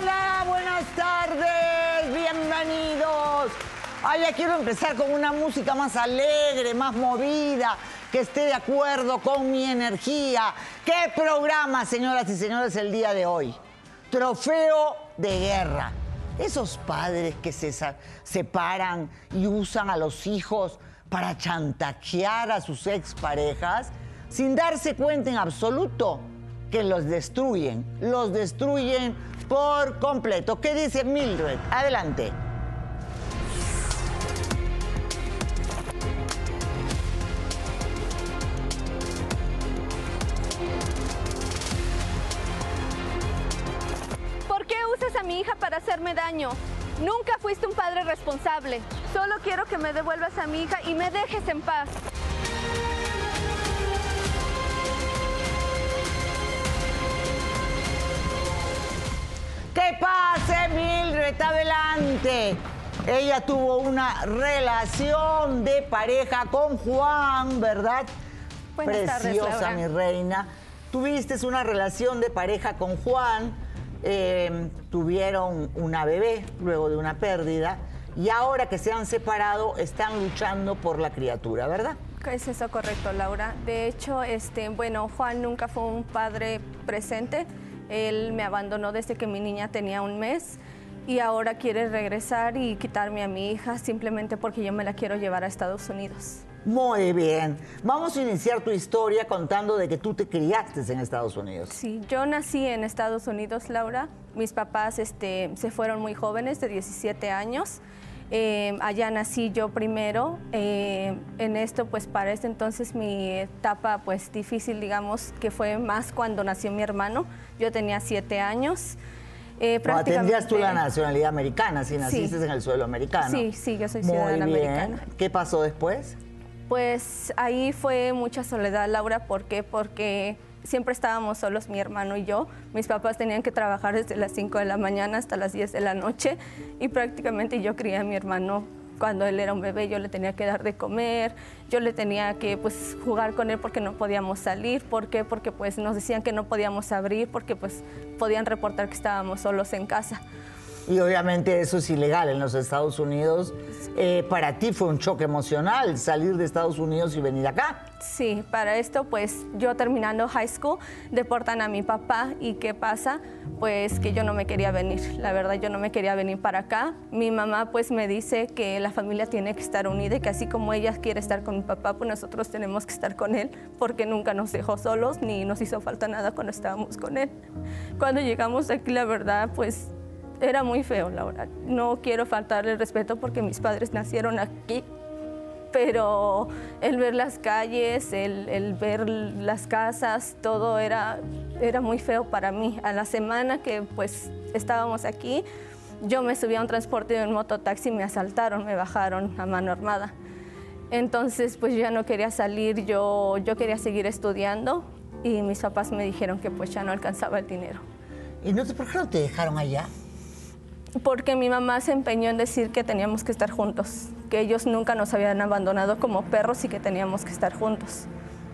Hola, buenas tardes, bienvenidos. Ay, quiero empezar con una música más alegre, más movida, que esté de acuerdo con mi energía. ¿Qué programa, señoras y señores, el día de hoy? Trofeo de guerra. Esos padres que se separan y usan a los hijos para chantajear a sus exparejas sin darse cuenta en absoluto que los destruyen, los destruyen por completo. ¿Qué dice Mildred? Adelante. ¿Por qué usas a mi hija para hacerme daño? Nunca fuiste un padre responsable. Solo quiero que me devuelvas a mi hija y me dejes en paz. ¿Qué pase, Mildred? Adelante. Ella tuvo una relación de pareja con Juan, ¿verdad? Buenas Preciosa, mi reina. Tuviste una relación de pareja con Juan, eh, tuvieron una bebé luego de una pérdida y ahora que se han separado están luchando por la criatura, ¿verdad? Es eso correcto, Laura. De hecho, este, bueno, Juan nunca fue un padre presente. Él me abandonó desde que mi niña tenía un mes y ahora quiere regresar y quitarme a mi hija simplemente porque yo me la quiero llevar a Estados Unidos. Muy bien. Vamos a iniciar tu historia contando de que tú te criaste en Estados Unidos. Sí, yo nací en Estados Unidos, Laura. Mis papás este, se fueron muy jóvenes, de 17 años. Eh, allá nací yo primero. Eh, en esto, pues para este entonces mi etapa, pues difícil, digamos, que fue más cuando nació mi hermano. Yo tenía 7 años. Eh, Bueno, tendrías tú la prácticamente- nacionalidad americana si naciste en el suelo americano. Sí, sí, yo soy Muy ciudadana bien. americana. ¿Qué pasó después? Pues ahí fue mucha soledad, Laura. ¿Por qué? Porque siempre estábamos solos, mi hermano y yo. Mis papás tenían que trabajar desde las 5 de la mañana hasta las 10 de la noche y prácticamente yo crié a mi hermano cuando él era un bebé, yo le tenía que dar de comer, yo le tenía que pues jugar con él porque no podíamos salir, ¿por qué? Porque pues nos decían que no podíamos abrir porque pues podían reportar que estábamos solos en casa. Y obviamente eso es ilegal en los Estados Unidos. Eh, para ti fue un choque emocional salir de Estados Unidos y venir acá. Sí, para esto pues yo terminando high school deportan a mi papá y ¿qué pasa? Pues que yo no me quería venir, la verdad yo no me quería venir para acá. Mi mamá pues me dice que la familia tiene que estar unida y que así como ella quiere estar con mi papá, pues nosotros tenemos que estar con él porque nunca nos dejó solos ni nos hizo falta nada cuando estábamos con él. Cuando llegamos aquí la verdad pues era muy feo, Laura. No quiero faltarle el respeto porque mis padres nacieron aquí pero el ver las calles, el, el ver las casas, todo era, era muy feo para mí. A la semana que pues estábamos aquí, yo me subí a un transporte de un mototaxi me asaltaron, me bajaron a mano armada. Entonces pues ya no quería salir, yo, yo quería seguir estudiando y mis papás me dijeron que pues ya no alcanzaba el dinero. ¿Y no te, por qué no te dejaron allá? Porque mi mamá se empeñó en decir que teníamos que estar juntos, que ellos nunca nos habían abandonado como perros y que teníamos que estar juntos.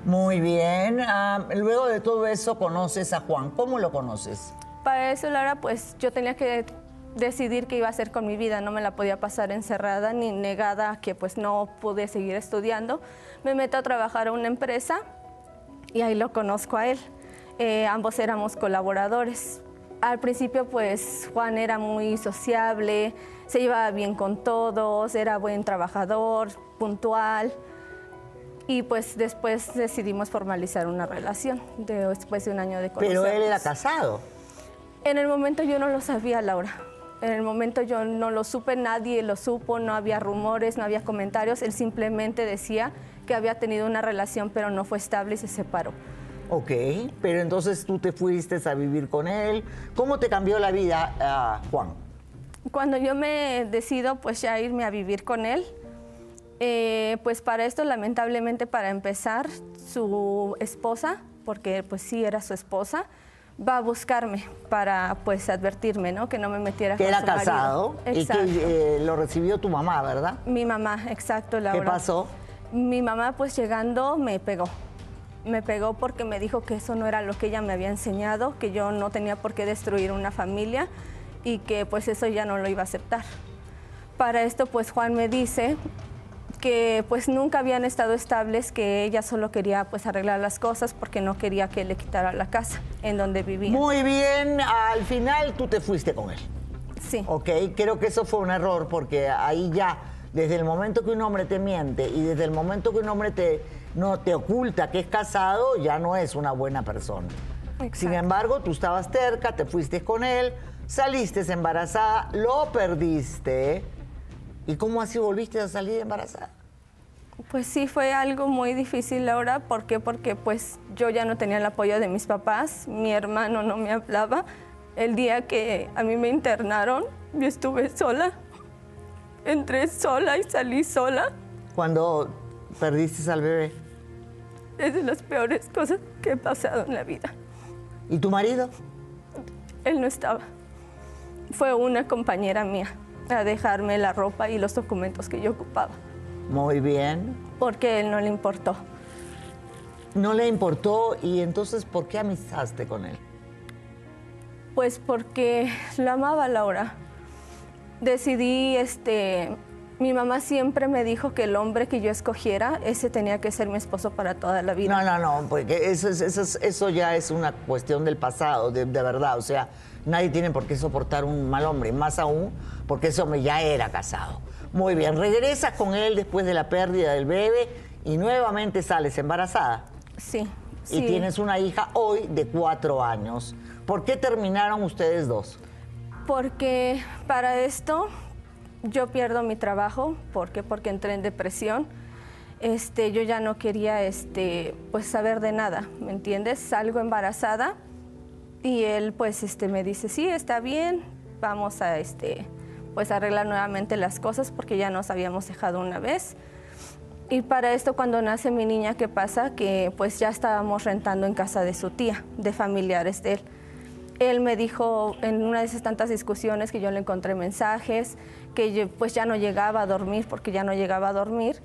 Muy bien. Ah, luego de todo eso conoces a Juan. ¿Cómo lo conoces? Para eso, Laura, pues yo tenía que decidir qué iba a hacer con mi vida. No me la podía pasar encerrada ni negada que pues no pude seguir estudiando. Me meto a trabajar a una empresa y ahí lo conozco a él. Eh, ambos éramos colaboradores. Al principio pues Juan era muy sociable, se llevaba bien con todos, era buen trabajador, puntual. Y pues después decidimos formalizar una relación de- después de un año de conocernos. Pero él era casado. En el momento yo no lo sabía, Laura. En el momento yo no lo supe, nadie lo supo, no había rumores, no había comentarios. Él simplemente decía que había tenido una relación pero no fue estable y se separó. Ok, pero entonces tú te fuiste a vivir con él. ¿Cómo te cambió la vida, ah, Juan? Cuando yo me decido pues ya irme a vivir con él, eh, pues para esto lamentablemente para empezar su esposa, porque pues sí era su esposa, va a buscarme para pues advertirme, ¿no? Que no me metiera Que con era su marido. casado y que eh, lo recibió tu mamá, ¿verdad? Mi mamá, exacto, Laura. ¿Qué pasó? Mi mamá pues llegando me pegó. Me pegó porque me dijo que eso no era lo que ella me había enseñado, que yo no tenía por qué destruir una familia y que pues eso ya no lo iba a aceptar. Para esto pues Juan me dice que pues nunca habían estado estables, que ella solo quería pues arreglar las cosas porque no quería que le quitara la casa en donde vivía. Muy bien, al final tú te fuiste con él. Sí. Ok, creo que eso fue un error porque ahí ya, desde el momento que un hombre te miente y desde el momento que un hombre te, no, te oculta que es casado, ya no es una buena persona. Sin embargo, tú estabas terca, te fuiste con él, saliste embarazada, lo perdiste. ¿Y cómo así volviste a salir embarazada? Pues sí, fue algo muy difícil ahora. ¿Por qué? Porque pues yo ya no tenía el apoyo de mis papás, mi hermano no me hablaba. El día que a mí me internaron, yo estuve sola. Entré sola y salí sola. Cuando perdiste al bebé. Es de las peores cosas que he pasado en la vida. ¿Y tu marido? Él no estaba. Fue una compañera mía a dejarme la ropa y los documentos que yo ocupaba. Muy bien. Porque él no le importó. No le importó y entonces ¿por qué amistaste con él? Pues porque la amaba Laura. Decidí, este, mi mamá siempre me dijo que el hombre que yo escogiera, ese tenía que ser mi esposo para toda la vida. No, no, no, porque eso, eso, eso ya es una cuestión del pasado, de, de, verdad. O sea, nadie tiene por qué soportar un mal hombre, más aún porque ese hombre ya era casado. Muy bien, regresas con él después de la pérdida del bebé y nuevamente sales embarazada. Sí. Y tienes una hija hoy de cuatro años. ¿Por qué terminaron ustedes dos? Porque para esto yo pierdo mi trabajo. ¿Por qué? Porque entré en depresión. Este, yo ya no quería este, pues, saber de nada, ¿me entiendes? Salgo embarazada y él pues este, me dice, sí, está bien, vamos a, este, pues, arreglar nuevamente las cosas porque ya nos habíamos dejado una vez. Y para esto cuando nace mi niña, ¿qué pasa? Que pues ya estábamos rentando en casa de su tía, de familiares de él. Él me dijo en una de esas tantas discusiones que yo le encontré mensajes, que pues ya no llegaba a dormir porque ya no llegaba a dormir.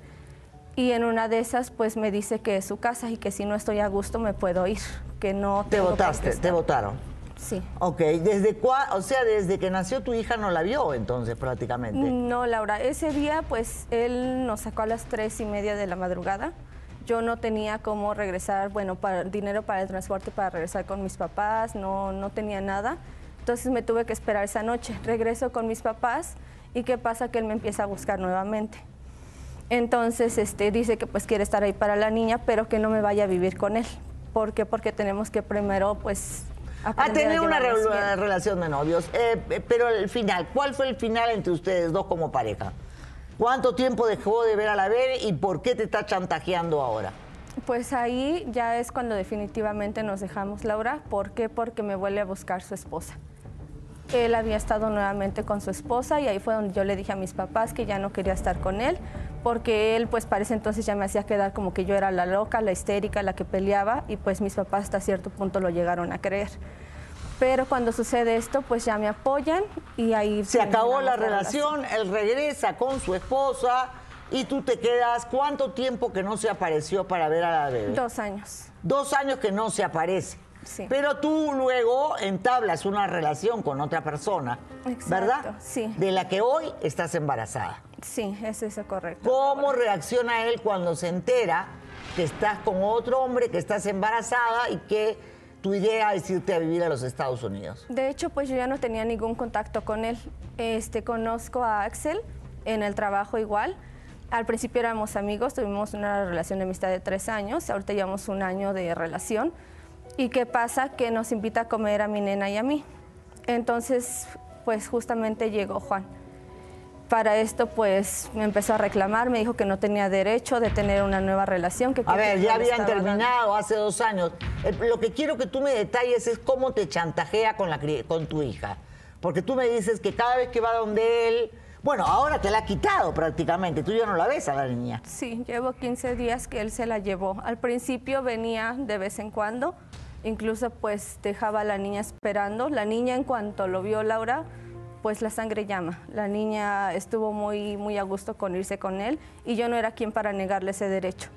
Y en una de esas pues me dice que es su casa y que si no estoy a gusto me puedo ir, que no... Te votaste, te votaron. Sí. Ok, ¿desde cuándo? O sea, desde que nació tu hija no la vio entonces prácticamente. No, Laura, ese día pues él nos sacó a las tres y media de la madrugada. Yo no tenía cómo regresar, bueno, para, dinero para el transporte para regresar con mis papás, no, no tenía nada. Entonces me tuve que esperar esa noche. Regreso con mis papás y qué pasa que él me empieza a buscar nuevamente. Entonces este, dice que pues quiere estar ahí para la niña, pero que no me vaya a vivir con él. ¿Por qué? Porque tenemos que primero pues a tener una relación de novios. Eh, eh, pero el final, ¿cuál fue el final entre ustedes dos como pareja? ¿Cuánto tiempo dejó de ver a la bebé y por qué te está chantajeando ahora? Pues ahí ya es cuando definitivamente nos dejamos, Laura. ¿Por qué? Porque me vuelve a buscar su esposa. Él había estado nuevamente con su esposa y ahí fue donde yo le dije a mis papás que ya no quería estar con él, porque él pues parece entonces ya me hacía quedar como que yo era la loca, la histérica, la que peleaba y pues mis papás hasta cierto punto lo llegaron a creer. Pero cuando sucede esto, pues ya me apoyan y ahí... Se acabó la relación, él regresa con su esposa y tú te quedas, ¿cuánto tiempo que no se apareció para ver a la bebé? Dos años. Dos años que no se aparece. Sí. Pero tú luego entablas una relación con otra persona, ¿verdad? Sí. De la que hoy estás embarazada. Sí, es eso correcto. ¿Cómo reacciona él cuando se entera que estás con otro hombre, que estás embarazada y que tu idea es irte a vivir a los Estados Unidos? De hecho, pues yo ya no tenía ningún contacto con él. Este, conozco a Axel en el trabajo igual. Al principio éramos amigos, tuvimos una relación de amistad de tres años, ahorita llevamos un año de relación. ¿Y qué pasa? Que nos invita a comer a mi nena y a mí. Entonces, pues justamente llegó Juan para esto, pues me empezó a reclamar, me dijo que no tenía derecho de tener una nueva relación. Que a ver, ya habían terminado hace dos años. Lo que quiero que tú me detalles es cómo te chantajea con, la, con tu hija. Porque tú me dices que cada vez que va donde él, bueno, ahora te la ha quitado prácticamente, tú ya no la ves a la niña. Sí, llevo 15 días que él se la llevó. Al principio venía de vez en cuando, incluso pues dejaba a la niña esperando. La niña en cuanto lo vio Laura, pues la sangre llama. La niña estuvo muy, muy a gusto con irse con él y yo no era quien para negarle ese derecho.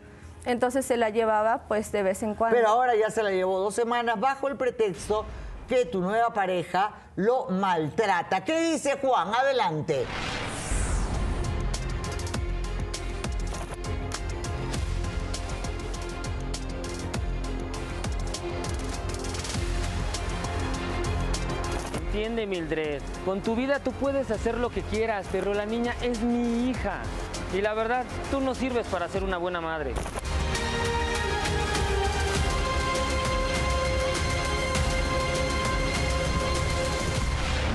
Entonces se la llevaba pues de vez en cuando. Pero ahora ya se la llevó dos semanas bajo el pretexto que tu nueva pareja lo maltrata. ¿Qué dice Juan? Adelante. Entiende, Mildred. Con tu vida tú puedes hacer lo que quieras, pero la niña es mi hija. Y la verdad, tú no sirves para ser una buena madre.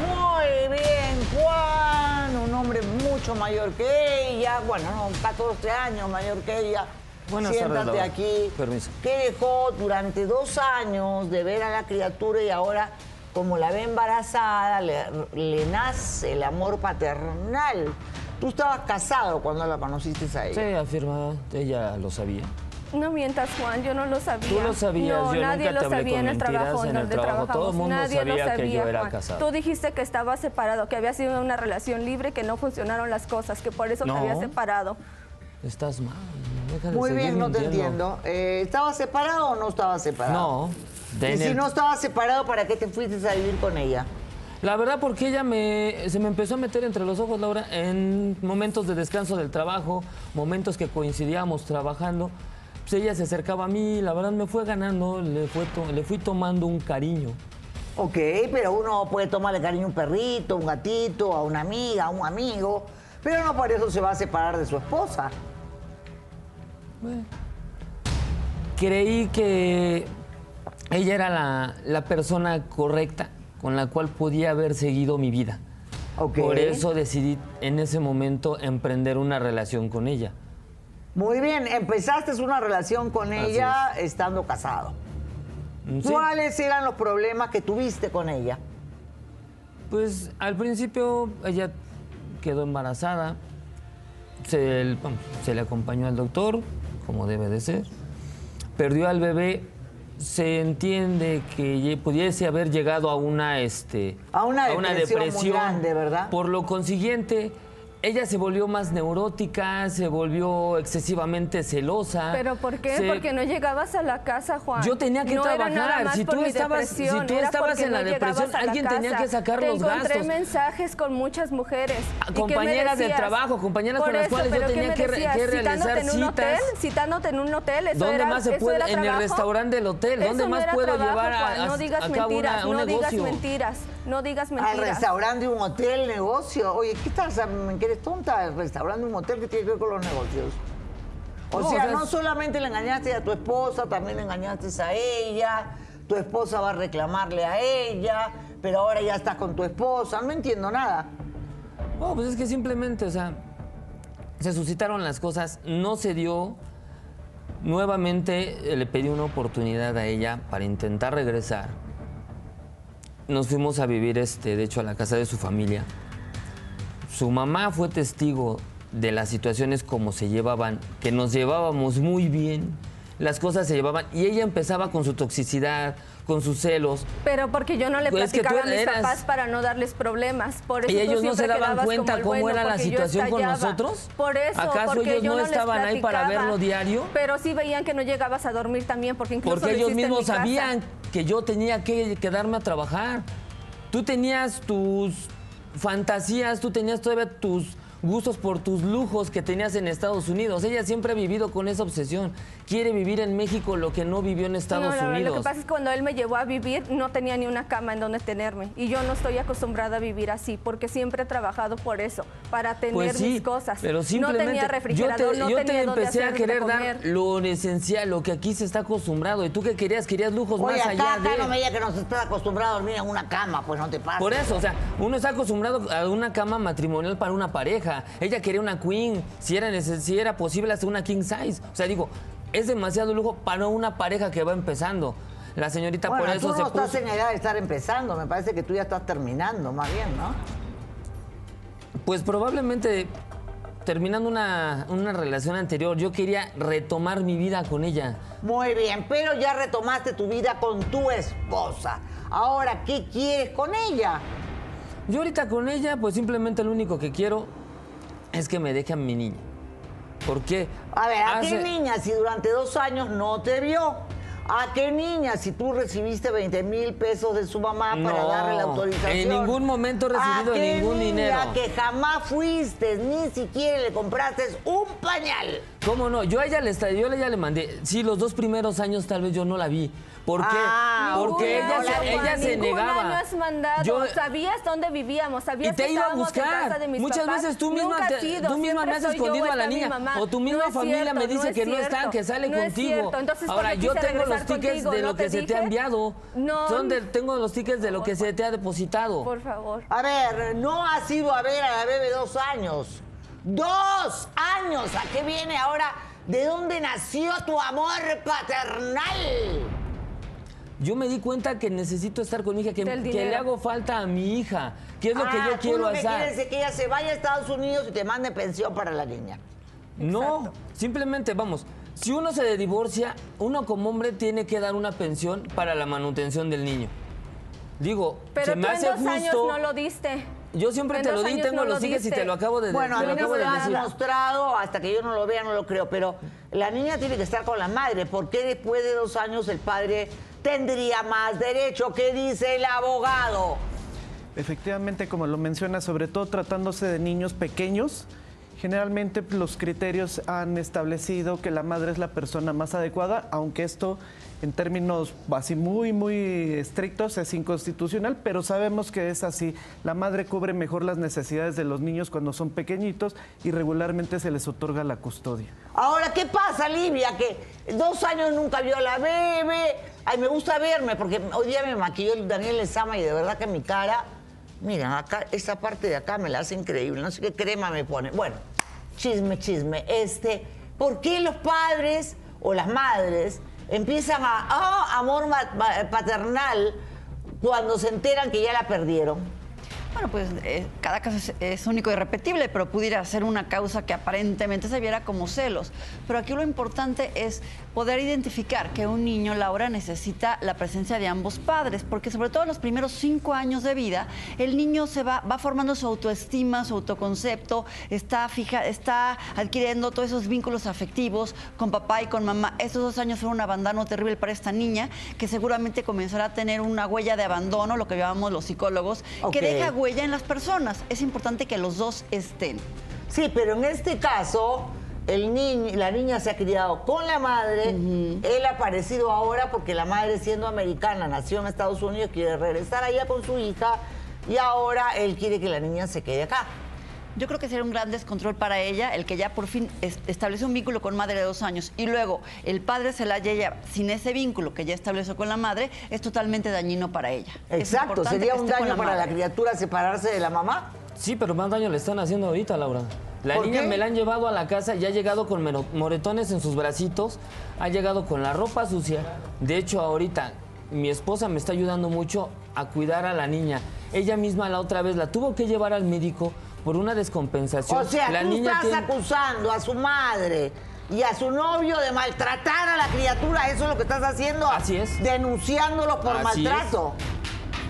Muy bien, Juan, un hombre mucho mayor que ella, bueno, no, 14 años mayor que ella. Buenas tardes, Siéntate aquí. Permiso. Que dejó durante dos años de ver a la criatura y ahora, como la ve embarazada, le, le nace el amor paternal. Tú estabas casado cuando la conociste a ella. Sí, afirma, ella lo sabía. No mientas, Juan, yo no lo sabía. Tú lo sabías, no, yo nadie nunca lo te hablé sabía con en el mentiras trabajo en el donde trabajo. trabajamos. Todo el mundo nadie lo sabía que yo era Juan. casado. Tú dijiste que estaba separado, que había sido una relación libre, que no funcionaron las cosas, que por eso No. te había separado. Estás mal. Muy bien, no te mintiendo. entiendo. Eh, ¿Estabas separado o no estabas separado? No. Y si no estabas separado, ¿para qué te fuiste a vivir con ella? La verdad, porque ella me, se me empezó a meter entre los ojos, Laura, en momentos de descanso del trabajo, momentos que coincidíamos trabajando. Pues ella se acercaba a mí, la verdad me fue ganando, le, fue le fui tomando un cariño. Ok, pero uno puede tomarle cariño a un perrito, un gatito, a una amiga, a un amigo, pero no por eso se va a separar de su esposa. Creí que ella era la, la persona correcta con la cual podía haber seguido mi vida. Por eso decidí en ese momento emprender una relación con ella. Muy bien, empezaste una relación con Así ella estando casado. Mm, sí. ¿Cuáles eran los problemas que tuviste con ella? Pues al principio ella quedó embarazada, se, se le acompañó al doctor, como debe de ser, perdió al bebé, se entiende que pudiese haber llegado a una, este, A una depresión muy grande, ¿verdad? Por lo consiguiente, ella se volvió más neurótica, se volvió excesivamente celosa. ¿Pero por qué? se- Porque no llegabas a la casa, Juan. Yo tenía que no Era trabajar. nada más Si por tú mi estabas- si depresión, tú era estabas en la depresión, la alguien tenía que sacar Te los encontré gastos. mensajes con muchas mujeres. Ah, ¿Y qué me compañeras del trabajo, compañeras Por con las cuales yo ¿pero qué tenía que re- que realizar Citándote en un citas. hotel, citándote en un hotel, eso ¿Dónde era, más se puede? era En el restaurante del hotel. ¿Dónde más era puedo trabajo, llevar a- Juan. a- No digas a cabo una- mentiras, un no digas mentiras, no digas Al mentiras. restaurante, un hotel, negocio. Oye, ¿qué estás? ¿Que eres tonta? El restaurante, un hotel, ¿qué tiene que ver con los negocios? O No, sea, o sea, no solamente le engañaste a tu esposa, también le engañaste a ella. Tu esposa va a reclamarle a ella, pero ahora ya estás con tu esposa. No entiendo nada. No, pues es que simplemente, o sea, se suscitaron las cosas, no se dio. Nuevamente eh, le pedí una oportunidad a ella para intentar regresar. Nos fuimos a vivir, este, de hecho, a la casa de su familia. Su mamá fue testigo de las situaciones como se llevaban, que nos llevábamos muy bien, las cosas se llevaban, y ella empezaba con su toxicidad, con sus celos, Pero porque yo no le Pues platicaba a mis eras- papás para no darles problemas. Por eso ¿Y ellos no se daban cuenta cómo bueno, era la situación con nosotros? Por eso, ¿Acaso porque ellos no estaban ahí para verlo diario? Pero sí veían que no llegabas a dormir también, porque incluso Porque lo ellos mismos sabían que yo tenía que quedarme a trabajar. Tú tenías tus fantasías, tú tenías todavía tus gustos por tus lujos que tenías en Estados Unidos. Ella siempre ha vivido con esa obsesión. Quiere vivir en México lo que no vivió en Estados No, no, Unidos. Lo que pasa es que cuando él me llevó a vivir no tenía ni una cama en donde tenerme y yo no estoy acostumbrada a vivir así porque siempre he trabajado por eso, para tener Pues sí, mis cosas. pero no simplemente tenía yo refrigerador, te, no yo tenía te empecé a hacer de querer comer. dar lo esencial, lo que aquí se está acostumbrado. ¿Y tú qué querías? Querías lujos Oye, más acá, allá acá de... no me diga que no se está acostumbrado a dormir en una cama, pues no te pasa. Por eso, o sea, uno está acostumbrado a una cama matrimonial para una pareja. Ella quería una queen, si era, si era posible hasta una king size. O sea, digo, es demasiado lujo para una pareja que va empezando. La señorita Bueno, por eso tú se no estás puso... en edad de estar empezando, me parece que tú ya estás terminando, más bien, ¿no? Pues probablemente terminando una, una relación anterior, yo quería retomar mi vida con ella. Muy bien, pero ya retomaste tu vida con tu esposa. Ahora, ¿qué quieres con ella? Yo ahorita con ella, pues simplemente lo único que quiero es que me deje a mi niña. ¿Por qué? A ver, ¿a qué niña si durante dos años no te vio? ¿A qué niña? Si tú recibiste 20 mil pesos de su mamá para darle la autorización. en ningún momento he recibido ¿A qué ningún niña dinero? que jamás fuiste, ni siquiera le compraste un pañal. ¿Cómo no? Yo a ella le, yo a ella le mandé. Sí, los dos primeros años tal vez yo no la vi. ¿Por qué? Ah, Porque ella, se, ella se negaba. año has mandado. Yo- Sabías dónde vivíamos, sabías y te que iba a en buscar. casa de mis Muchas papás. veces tú misma, te- tú misma me has escondido a la niña. O tu misma familia cierto, me dice que no está, que sale no contigo. Entonces, Ahora, yo tengo los tickets contigo, de ¿no lo que se te ha enviado. No. Son de- tengo los tickets de lo que se te ha depositado. Por favor. A ver, no has ido a ver a la bebé dos años. ¡Dos años! ¿A qué viene ahora? ¿De dónde nació tu amor paternal? Yo me di cuenta que necesito estar con mi hija, que, que le hago falta a mi hija. ¿Qué es lo que Ah, yo tú quiero lo que hacer? quieres es que ella se vaya a Estados Unidos y te mande pensión para la niña. No, simplemente vamos. Si uno se divorcia, uno como hombre tiene que dar una pensión para la manutención del niño. Digo, Pero se tú me en hace dos justo. años no lo diste. Yo siempre te lo di, tengo no los lo tickets y te lo acabo de Bueno, a mí lo no me lo has decir. mostrado, hasta que yo no lo vea no lo creo, pero la niña tiene que estar con la madre. ¿Por qué después de dos años el padre tendría más derecho? ¿Qué dice el abogado? Efectivamente, como lo menciona, sobre todo tratándose de niños pequeños, generalmente los criterios han establecido que la madre es la persona más adecuada, aunque esto en términos así muy, muy estrictos es inconstitucional, pero sabemos que es así. La madre cubre mejor las necesidades de los niños cuando son pequeñitos y regularmente se les otorga la custodia. Ahora, ¿qué pasa, Livia? Que dos años nunca vio a la bebé. Ay, me gusta verme, porque hoy día me maquilló el Daniel Lezama y de verdad que mi cara, mira, acá, esa parte de acá me la hace increíble. No sé qué crema me pone. Bueno, chisme, chisme. Este, ¿por qué los padres o las madres empiezan a, ah, amor paternal cuando se enteran que ya la perdieron? Bueno, pues eh, cada caso es, es único y repetible, pero pudiera ser una causa que aparentemente se viera como celos. Pero aquí lo importante es poder identificar que un niño, Laura, necesita la presencia de ambos padres, porque sobre todo en los primeros cinco años de vida, el niño se va, va formando su autoestima, su autoconcepto, está, fija, está adquiriendo todos esos vínculos afectivos con papá y con mamá. Estos dos años fueron un abandono terrible para esta niña, que seguramente comenzará a tener una huella de abandono, lo que llamamos los psicólogos, que deja huella en las personas. Es importante que los dos estén. Sí, pero en este caso, el niño, la niña se ha criado con la madre. Él ha aparecido ahora porque la madre, siendo americana, nació en Estados Unidos, quiere regresar allá con su hija. Y ahora él quiere que la niña se quede acá. Yo creo que sería un gran descontrol para ella el que ya por fin es- estableció un vínculo con madre de dos años y luego el padre se la ella sin ese vínculo que ya estableció con la madre, es totalmente dañino para ella. Exacto, sería un daño para la criatura separarse de la mamá. Sí, pero más daño le están haciendo ahorita, Laura. La ¿Por niña qué? me la han llevado a la casa y ha llegado con moretones en sus bracitos, ha llegado con la ropa sucia. De hecho, ahorita mi esposa me está ayudando mucho a cuidar a la niña. Ella misma la otra vez la tuvo que llevar al médico por una descompensación. O sea, la tú niña estás tiene- acusando a su madre y a su novio de maltratar a la criatura. Eso es lo que estás haciendo. Así es. Denunciándolos por Así es. maltrato.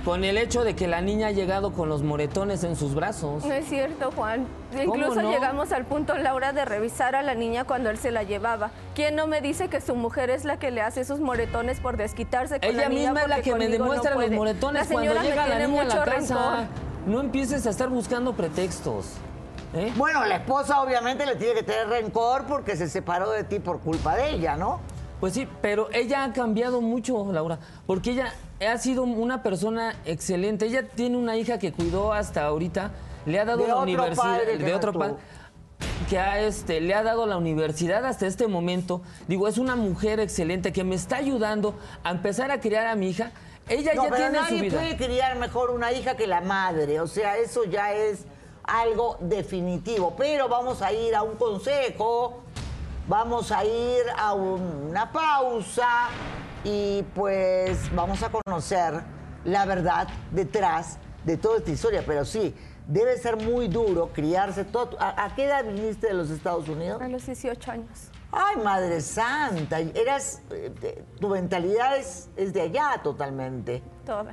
con el hecho de que la niña ha llegado con los moretones en sus brazos. No es cierto, Juan. ¿Cómo Incluso no? llegamos al punto, Laura, de revisar a la niña cuando él se la llevaba. ¿Quién no me dice que su mujer es la que le hace esos moretones por desquitarse con Ella la niña misma es la que me no demuestra los moretones La cuando me llega la tiene niña a la mucho casa. rencor. No empieces a estar buscando pretextos. ¿eh? Bueno, la esposa obviamente le tiene que tener rencor porque se separó de ti por culpa de ella, ¿no? Pues sí, pero ella ha cambiado mucho, Laura, porque ella ha sido una persona excelente. Ella tiene una hija que cuidó hasta ahorita, le ha dado De la universidad de otro padre que ha, este, le ha dado la universidad hasta este momento. Digo, es una mujer excelente que me está ayudando a empezar a criar a mi hija. Ella No, ya pero tiene su nadie vida. puede criar mejor una hija que la madre. O sea, eso ya es algo definitivo. Pero vamos a ir a un consejo, vamos a ir a una pausa y pues vamos a conocer la verdad detrás de toda esta historia. Pero sí, debe ser muy duro criarse todo. ¿A, a qué edad viniste de los Estados Unidos? A los 18 años. Ay, Madre Santa, eras, eh, te- tu mentalidad es, es de allá totalmente. Toda.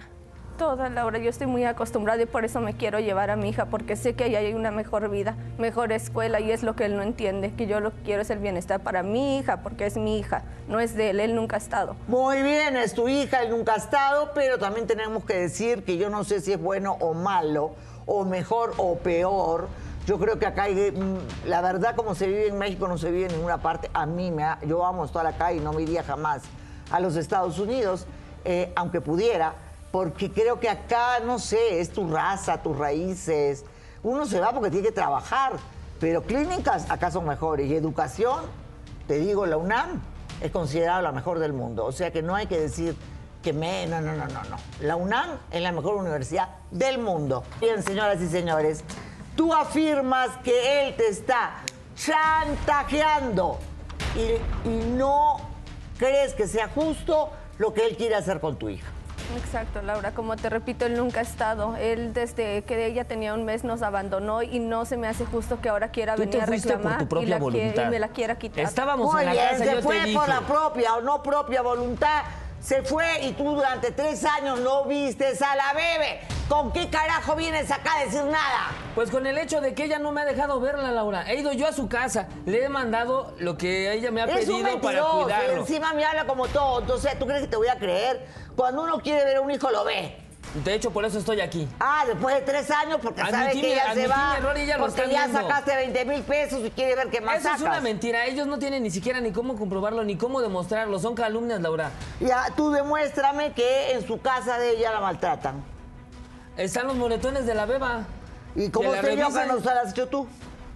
Toda, Laura, yo estoy muy acostumbrada y por eso me quiero llevar a mi hija, porque sé que ahí hay una mejor vida, mejor escuela y es lo que él no entiende, que yo lo que quiero es el bienestar para mi hija, porque es mi hija, no es de él, él nunca ha estado. Muy bien, es tu hija, él nunca ha estado, pero también tenemos que decir que yo no sé si es bueno o malo, o mejor o peor. Yo creo que acá hay, mm, la verdad, como se vive en México, no se vive en ninguna parte. A mí, me yo amo estar acá y no me iría jamás a los Estados Unidos, eh, aunque pudiera, porque creo que acá, no sé, es tu raza, tus raíces. Uno se va porque tiene que trabajar, pero clínicas acá son mejores y educación te digo, la UNAM es considerada la mejor del mundo. O sea que no hay que decir que me. No, no, no, no, no. La UNAM es la mejor universidad del mundo. Bien, señoras y señores, tú afirmas que él te está chantajeando y, y no crees que sea justo lo que él quiere hacer con tu hija. Exacto, Laura, como te repito, él nunca ha estado. Él desde que ella tenía un mes nos abandonó y no se me hace justo que ahora quiera Tú venir te a fuiste por reclamar tu propia y, la voluntad. y me la quiera quitar. Estábamos Muy en la bien, casa, se yo fue te por dije. la propia o no propia voluntad. Se fue y tú durante tres años no vistes a la bebé. ¿Con qué carajo vienes acá a decir nada? Pues con el hecho de que ella no me ha dejado verla, Laura. He ido yo a su casa, le he mandado lo que ella me ha Es un pedido para mentiroso y cuidarlo. encima me habla como todo. Entonces, ¿tú crees que te voy a creer? Cuando uno quiere ver a un hijo, lo ve. De hecho, por eso estoy aquí. Ah, después de tres años, porque Admití sabe que ella se va. error y lo porque ya viendo. sacaste 20 mil pesos y quiere ver qué más Eso es una mentira. Ellos no tienen ni siquiera ni cómo comprobarlo, ni cómo demostrarlo. Son calumnias, Laura. Ya, tú demuéstrame que en su casa de ella la maltratan. Están los moretones de la beba. ¿Y cómo sé yo que no se las has hecho tú?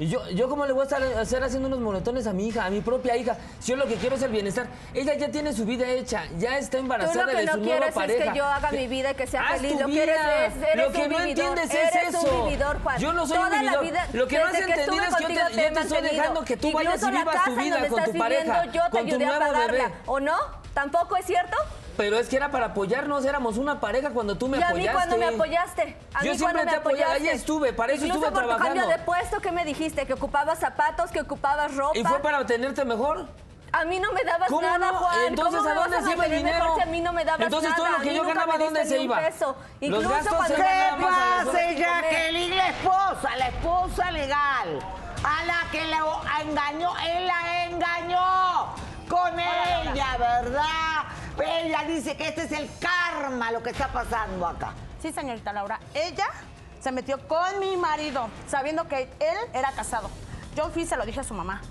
Y yo, yo cómo le voy a estar hacer haciendo unos moretones a mi hija, a mi propia hija. Si yo lo que quiero es el bienestar. Ella ya tiene su vida hecha, ya está Tú embarazada lo que de no su nueva quieres pareja. es que yo haga mi vida y que sea Haz feliz. tu Lo que eres vida. es, eres Lo que un no vividor. entiendes es eres eso. un vividor, Juan. Yo no soy Toda un la vividor. vida, Lo que no has entendido es que yo te- yo te estoy dejando que tú vayas Incluso y la vivas tu vida con tu pareja, Yo te con tu a nuevo bebé. ¿O no? ¿Tampoco es cierto? Pero es que era para apoyarnos, éramos una pareja cuando tú me ¿Y a apoyaste. mí cuando me apoyaste? ¿A Yo mí siempre cuando me te apoyado, apoyaste? ahí estuve, para eso Incluso estuve por tu cambio de trabajando. puesto, ¿qué me dijiste? ¿Que ocupabas zapatos, que ocupabas ropa? ¿Y fue para tenerte mejor? A mí no me dabas ¿Cómo nada, no? Juan. Entonces, ¿Cómo ¿a me dónde vas a se iba el dinero? mejor si a mí no me dabas Entonces, todo nada? lo que A yo ganaba, me ¿dónde se iba? peso. Los Incluso gastos cuando se me ¿Qué nada más a pasa, horas. Jacqueline, la esposa, la esposa legal, a la que la engañó, él la engañó con ella, ¿verdad? Ella dice que este es el karma, lo que está pasando acá. Sí, señorita Laura. Ella se metió con mi marido, sabiendo que él era casado. Yo fui y se lo dije a su mamá,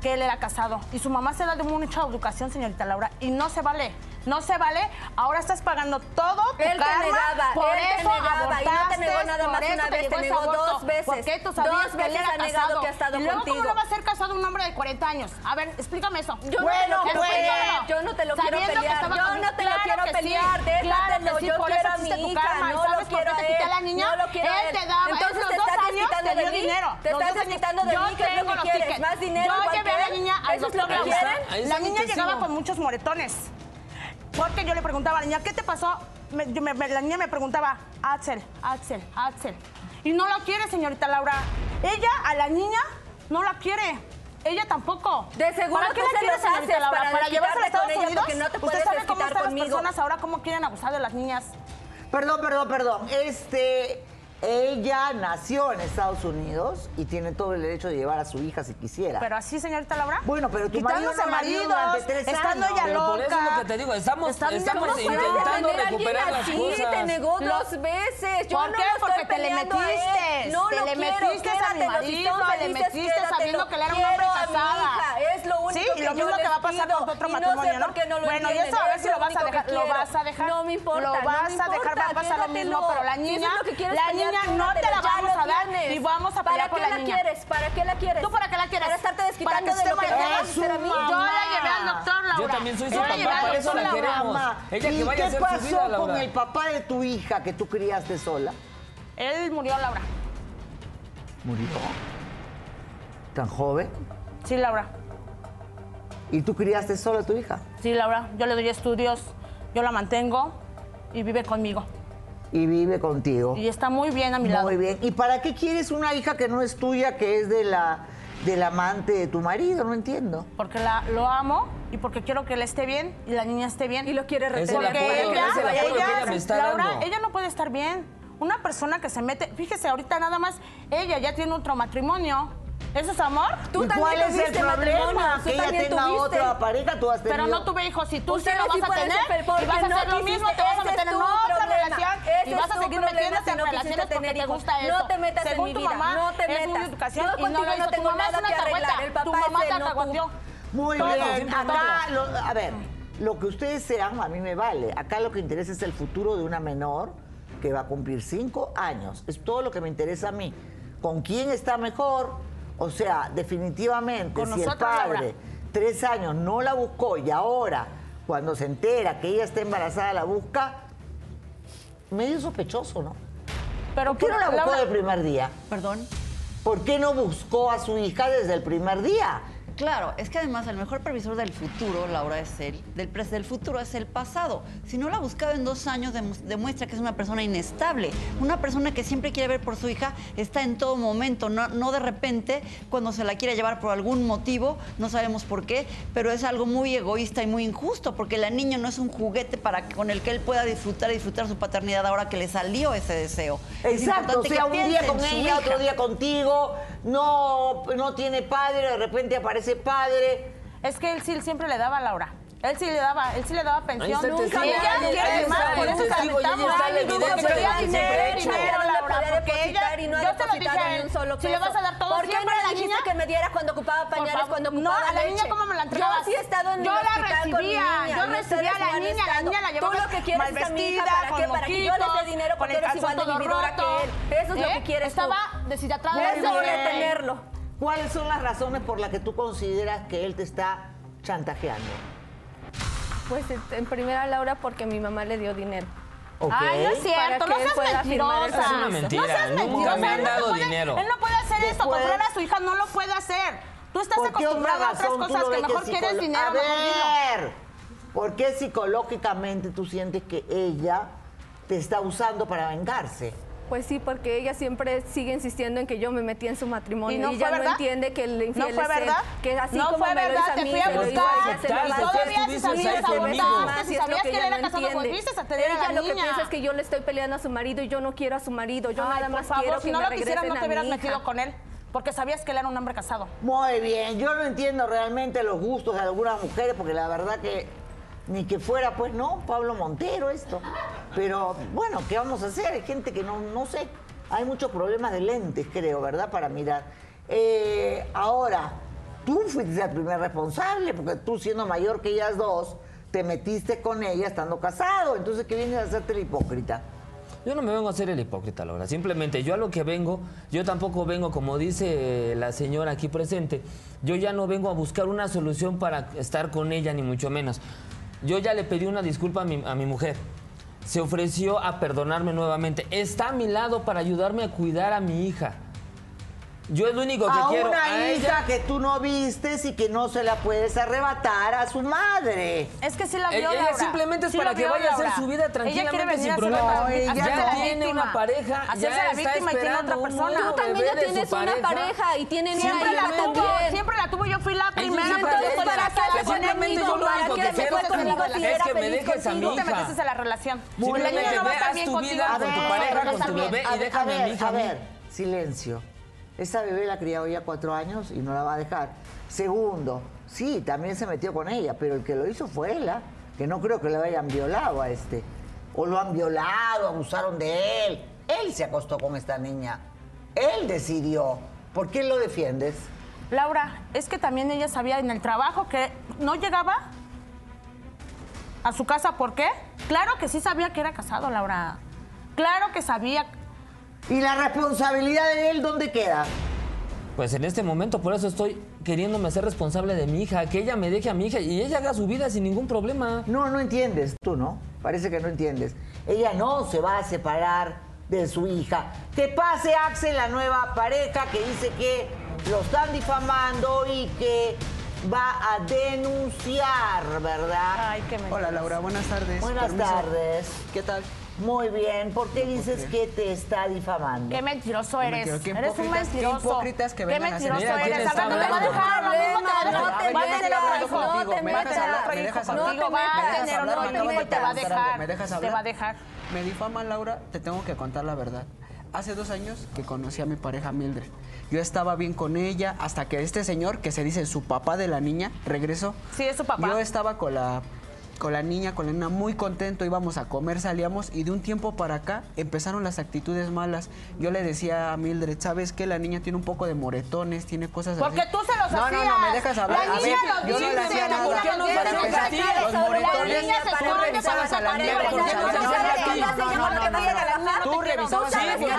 que él era casado. Y su mamá se da de mucha educación, señorita Laura, y no se vale. No se vale. Ahora estás pagando todo tu Él te karma. negaba, por él te eso negaba, y no te negó nada más por eso una te vez, te ese negó dos veces. Porque tú sabías Dos que él veces era ha negado casado. que ha estado y luego, contigo. ¿cómo no va a ser casado un hombre de 40 años? A ver, explícame eso. Yo no te Bueno, lo quiero pues, pelear, yo no te lo quiero que pelear, yo no te lo quiero que pelear, déjatelo, que yo por quiero a mi hija, no ¿Sabes lo por quiero qué a te él, a la niña? no lo quiero a Él te Entonces te estás quitando te de mí, dinero. te Los estás quitando de mí, ¿qué es lo que los quieres? ¿Más dinero Yo llevé que a la niña al ¿Eso es lo doctor que Laura. quieren? Ahí está La niña llegaba con muchos moretones. Porque yo le preguntaba a la niña, ¿qué te pasó? Me- yo me- me- la niña me preguntaba, Axel, Axel, Axel. Y no lo quiere, señorita Laura. Ella a la niña no la quiere. Ella tampoco. De seguro ¿Para qué tú la se quiere, los señorita Laura? para ¿Para llevarse a Estados Unidos? no te Usted sabe cómo están las conmigo. personas ahora, cómo quieren abusar de las niñas. Perdón, perdón, perdón. Este, ella nació en Estados Unidos y tiene todo el derecho de llevar a su hija si quisiera. Pero así, señorita Laura. Bueno, pero tu marido Quitándose no maridos, durante tres estando años. ella Pero por eso es lo loca. que te digo, estamos, estamos ¿cómo puedes intentando recuperar las así? cosas. Te negó dos veces. Yo ¿Por no qué? lo Porque te le metiste. No Te lo le quiero. metiste a mi marido, son le metiste sabiendo que él era un hombre casada. Es lo único Sí, que y lo mismo que va a pasar con tu otro matrimonio, no Bueno, y eso a ver si lo vas a dejar, lo vas a dejar. No me importa. Lo vas a dejar, va a pasar lo mismo, pero la niña, es lo que quieres la pelear, no te la vamos a dar y vamos a pelear ¿Para por qué la niña. quieres? ¿Para qué la quieres? ¿Tú para qué la quieres? Para estarte Para desquitando que de lo que me mal- vas a hacer a mí. Es su Yo la llevé al doctor, Laura. Yo también soy su papá, para eso la queremos. Ella que ¿Y vaya a hacer su con el papá de tu hija que tú criaste sola? Él murió, Laura. Murió. ¿Tan joven? Sí, Laura. ¿Y tú criaste sola a tu hija? Sí, Laura. Yo le doy estudios, yo la mantengo y vive conmigo. Y vive contigo. Y está muy bien a mi lado. Muy bien. ¿Y para qué quieres una hija que no es tuya, que es de la del amante de tu marido? No entiendo. Porque la, lo amo y porque quiero que él esté bien y la niña esté bien. Y lo quiere retener. apoyo, Porque ella, es el apoyo que ella- ella me está Laura, dando. ella no puede estar bien. Una persona que se mete, fíjese, ahorita nada más, ella ya tiene otro matrimonio. ¿Eso es amor? Tú ¿Y también cuál es el problema? Que ella tenga tuviste. otra pareja, tú has tenido... Pero no tuve hijos. Si tú sí lo sí vas a tener y vas a no hacer lo mismo, te vas a meter en otra relación y vas a seguir si en no relaciones porque te gusta No eso. te metas en Según mi tu vida, mamá, no te metas. Yo y no contigo no Tu tengo nada una que arreglar, el papá Tu mamá es no alcahueteó. Muy bien, acá, a ver, lo que ustedes sean a mí me vale. Acá lo que interesa es el futuro de una menor que va a cumplir cinco años. Es todo lo que me interesa a mí. ¿Con quién está mejor? O sea, definitivamente, Con si el padre tres años no la buscó y ahora, cuando se entera que ella está embarazada, la busca, medio sospechoso, ¿no? Pero ¿Por qué no la buscó Laura, del primer día? Perdón. ¿Por qué no buscó a su hija desde el primer día? Claro, es que además el mejor previsor del futuro, Laura, es él, del, del futuro es el pasado. Si no la ha buscado en dos años, demu- demuestra que es una persona inestable. Una persona que siempre quiere ver por su hija está en todo momento, no, no de repente cuando se la quiere llevar por algún motivo, no sabemos por qué, pero es algo muy egoísta y muy injusto, porque la niña no es un juguete para con el que él pueda disfrutar y disfrutar su paternidad ahora que le salió ese deseo. Es Exacto, o sea, un día con ella, hija. otro día contigo, no, no tiene padre, de repente aparece padre. Es que él sí siempre le daba a Laura. Él sí le daba, él sí le daba pensión. Nunca testigo, ella ahí- quiere más, por eso la Ay, dinero, dinero, no Laura, porque ella, y no ha yo te lo dije a él, si le vas a dar todo ¿Por qué no le dijiste que me diera cuando ocupaba pañales, cuando no, ocupaba a la niña cómo me la entregabas. Yo sí he estado en Yo el la recibía, yo recibía a la no niña, la niña la llevabas Tú lo que quieres es a mi hija, ¿para qué? Para que yo le dé dinero porque eres igual de vividora que él. Eso es lo ¿Eh? que quieres tú. Estaba deshidratada mi de vida. tenerlo. ¿Cuáles son las razones por las que tú consideras que él te está chantajeando? Pues en primera, Laura, porque mi mamá le dio dinero. ¿Ok? Ay, no es cierto, no seas mentirosa. Es una mentira, No seas nunca mentirosa. me han él no dado puede- dinero. Él no puede hacer esto, controlar a su hija, no lo puede hacer. Tú estás ¿Por qué otra acostumbrada a otras cosas que mejor que quieres dinero, A mejor ver, ¿por qué psicológicamente tú sientes que ella te está usando para vengarse? Pues sí, porque ella siempre sigue insistiendo en que yo me metí en su matrimonio. ¿Y no ella no entiende que el infiel ¿No fue es él, verdad? Que así no como fue me lo verdad, hizo a te fui a lo hizo a buscar. lo hizo a todavía si sabías abortar, si lo sabías que él era no casado, entiende. volviste a tener a Ella la lo que piensa es que yo le estoy peleando a su marido y yo no quiero a su marido. Yo nada más quiero si que no me lo quisieras, no a te hubieras metido con él. Porque sabías que él era un hombre casado. Muy bien, yo no entiendo realmente los gustos de algunas mujeres, porque la verdad que ni que fuera, pues no, Pablo Montero esto. Pero bueno, ¿qué vamos a hacer? Hay gente que no, no sé, hay muchos problemas de lentes, creo, ¿verdad? Para mirar. Eh, ahora, tú fuiste el primer responsable, porque tú siendo mayor que ellas dos, te metiste con ella estando casado. Entonces, ¿qué vienes a hacerte el hipócrita? Yo no me vengo a hacer el hipócrita, Laura. Simplemente yo a lo que vengo, yo tampoco vengo, como dice la señora aquí presente, yo ya no vengo a buscar una solución para estar con ella, ni mucho menos. Yo ya le pedí una disculpa a mi, a mi mujer. Se ofreció a perdonarme nuevamente. Está a mi lado para ayudarme a cuidar a mi hija. Yo es lo único que a quiero. una a hija ella. que tú no vistes y que no se la puedes arrebatar a su madre. Es que sí la vio, ella Laura. simplemente es Sí para que vio, vaya a hacer Laura. su vida Ella quiere tranquilamente venir sin a problemas. la- No, no. la tiene víctima. una pareja, Hacerse ya la está víctima y tiene otra persona. Tú también ya tienes una pareja. y tienen Siempre una hija la tuvo, siempre la tuvo. Yo fui la primera. echa. de la Simplemente casa Simplemente yo lo ¿Para único qué que quiero metes es que me dejes a mi Tú te hija. metiste en la relación. Muy la no va a estar Haz bien tu contigo. vida A con tu pareja, a con tu bebé a y déjame a mi hija A a ver, silencio. Esa bebé la criado ya cuatro años y no la va a dejar. Segundo, sí, también se metió con ella, pero el que lo hizo fue ¿ah? que no creo que le hayan violado a este. O lo han violado, abusaron de él. Él se acostó con esta niña. Él decidió. ¿Por qué lo defiendes? Laura, es que también ella sabía en el trabajo que no llegaba a su casa. ¿Por qué? Claro que sí sabía que era casado, Laura. Claro que sabía. ¿Y la responsabilidad de él dónde queda? Pues en este momento, por eso estoy queriéndome hacer responsable de mi hija, que ella me deje a mi hija y ella haga su vida sin ningún problema. No, no entiendes, tú no. Parece que no entiendes. Ella no se va a separar de su hija. Que pase Axel, la nueva pareja, que dice que lo están difamando y que va a denunciar, ¿verdad? Ay, qué me. Hola Laura, buenas tardes. Buenas Permiso. tardes. ¿Qué tal? Muy bien. ¿Por qué dices que te está difamando? Qué mentiroso Qué eres. mentiroso, qué Eres un hipócritas, qué mentiroso. hipócritas que Qué vengan a hacer mentiroso Mira, ¿quién eres. Al rato te va a dejar lo mismo que No va a te tener metas, otro hijo. no te Va a tener metas. otro ¿Me hijo dejas contigo. hablar? Va a ¿Me dejas tener hablar? otro Me hijo y acabas de te va a dejar. ¿Me dejas Te hablar? va a dejar. Me difaman, Laura, te tengo que contar la verdad. Hace dos años que conocí a mi pareja Mildred. Yo estaba bien con ella hasta que este señor, que se dice su papá de la niña, regresó. Sí, es su papá. Yo estaba con la, con la niña, con la nena, muy contento, íbamos a comer, salíamos y de un tiempo para acá empezaron las actitudes malas. Yo le decía a Mildred, ¿sabes qué? La niña tiene un poco de moretones, tiene cosas Porque así. tú se los No, hacías. no, no, me dejas hablar. La A niña ver, los yo no le hacía nada. niña ¿Por qué no se los moretones, niña tú revisabas a la niña, ¿por qué no se. Tú revisabas a la niña.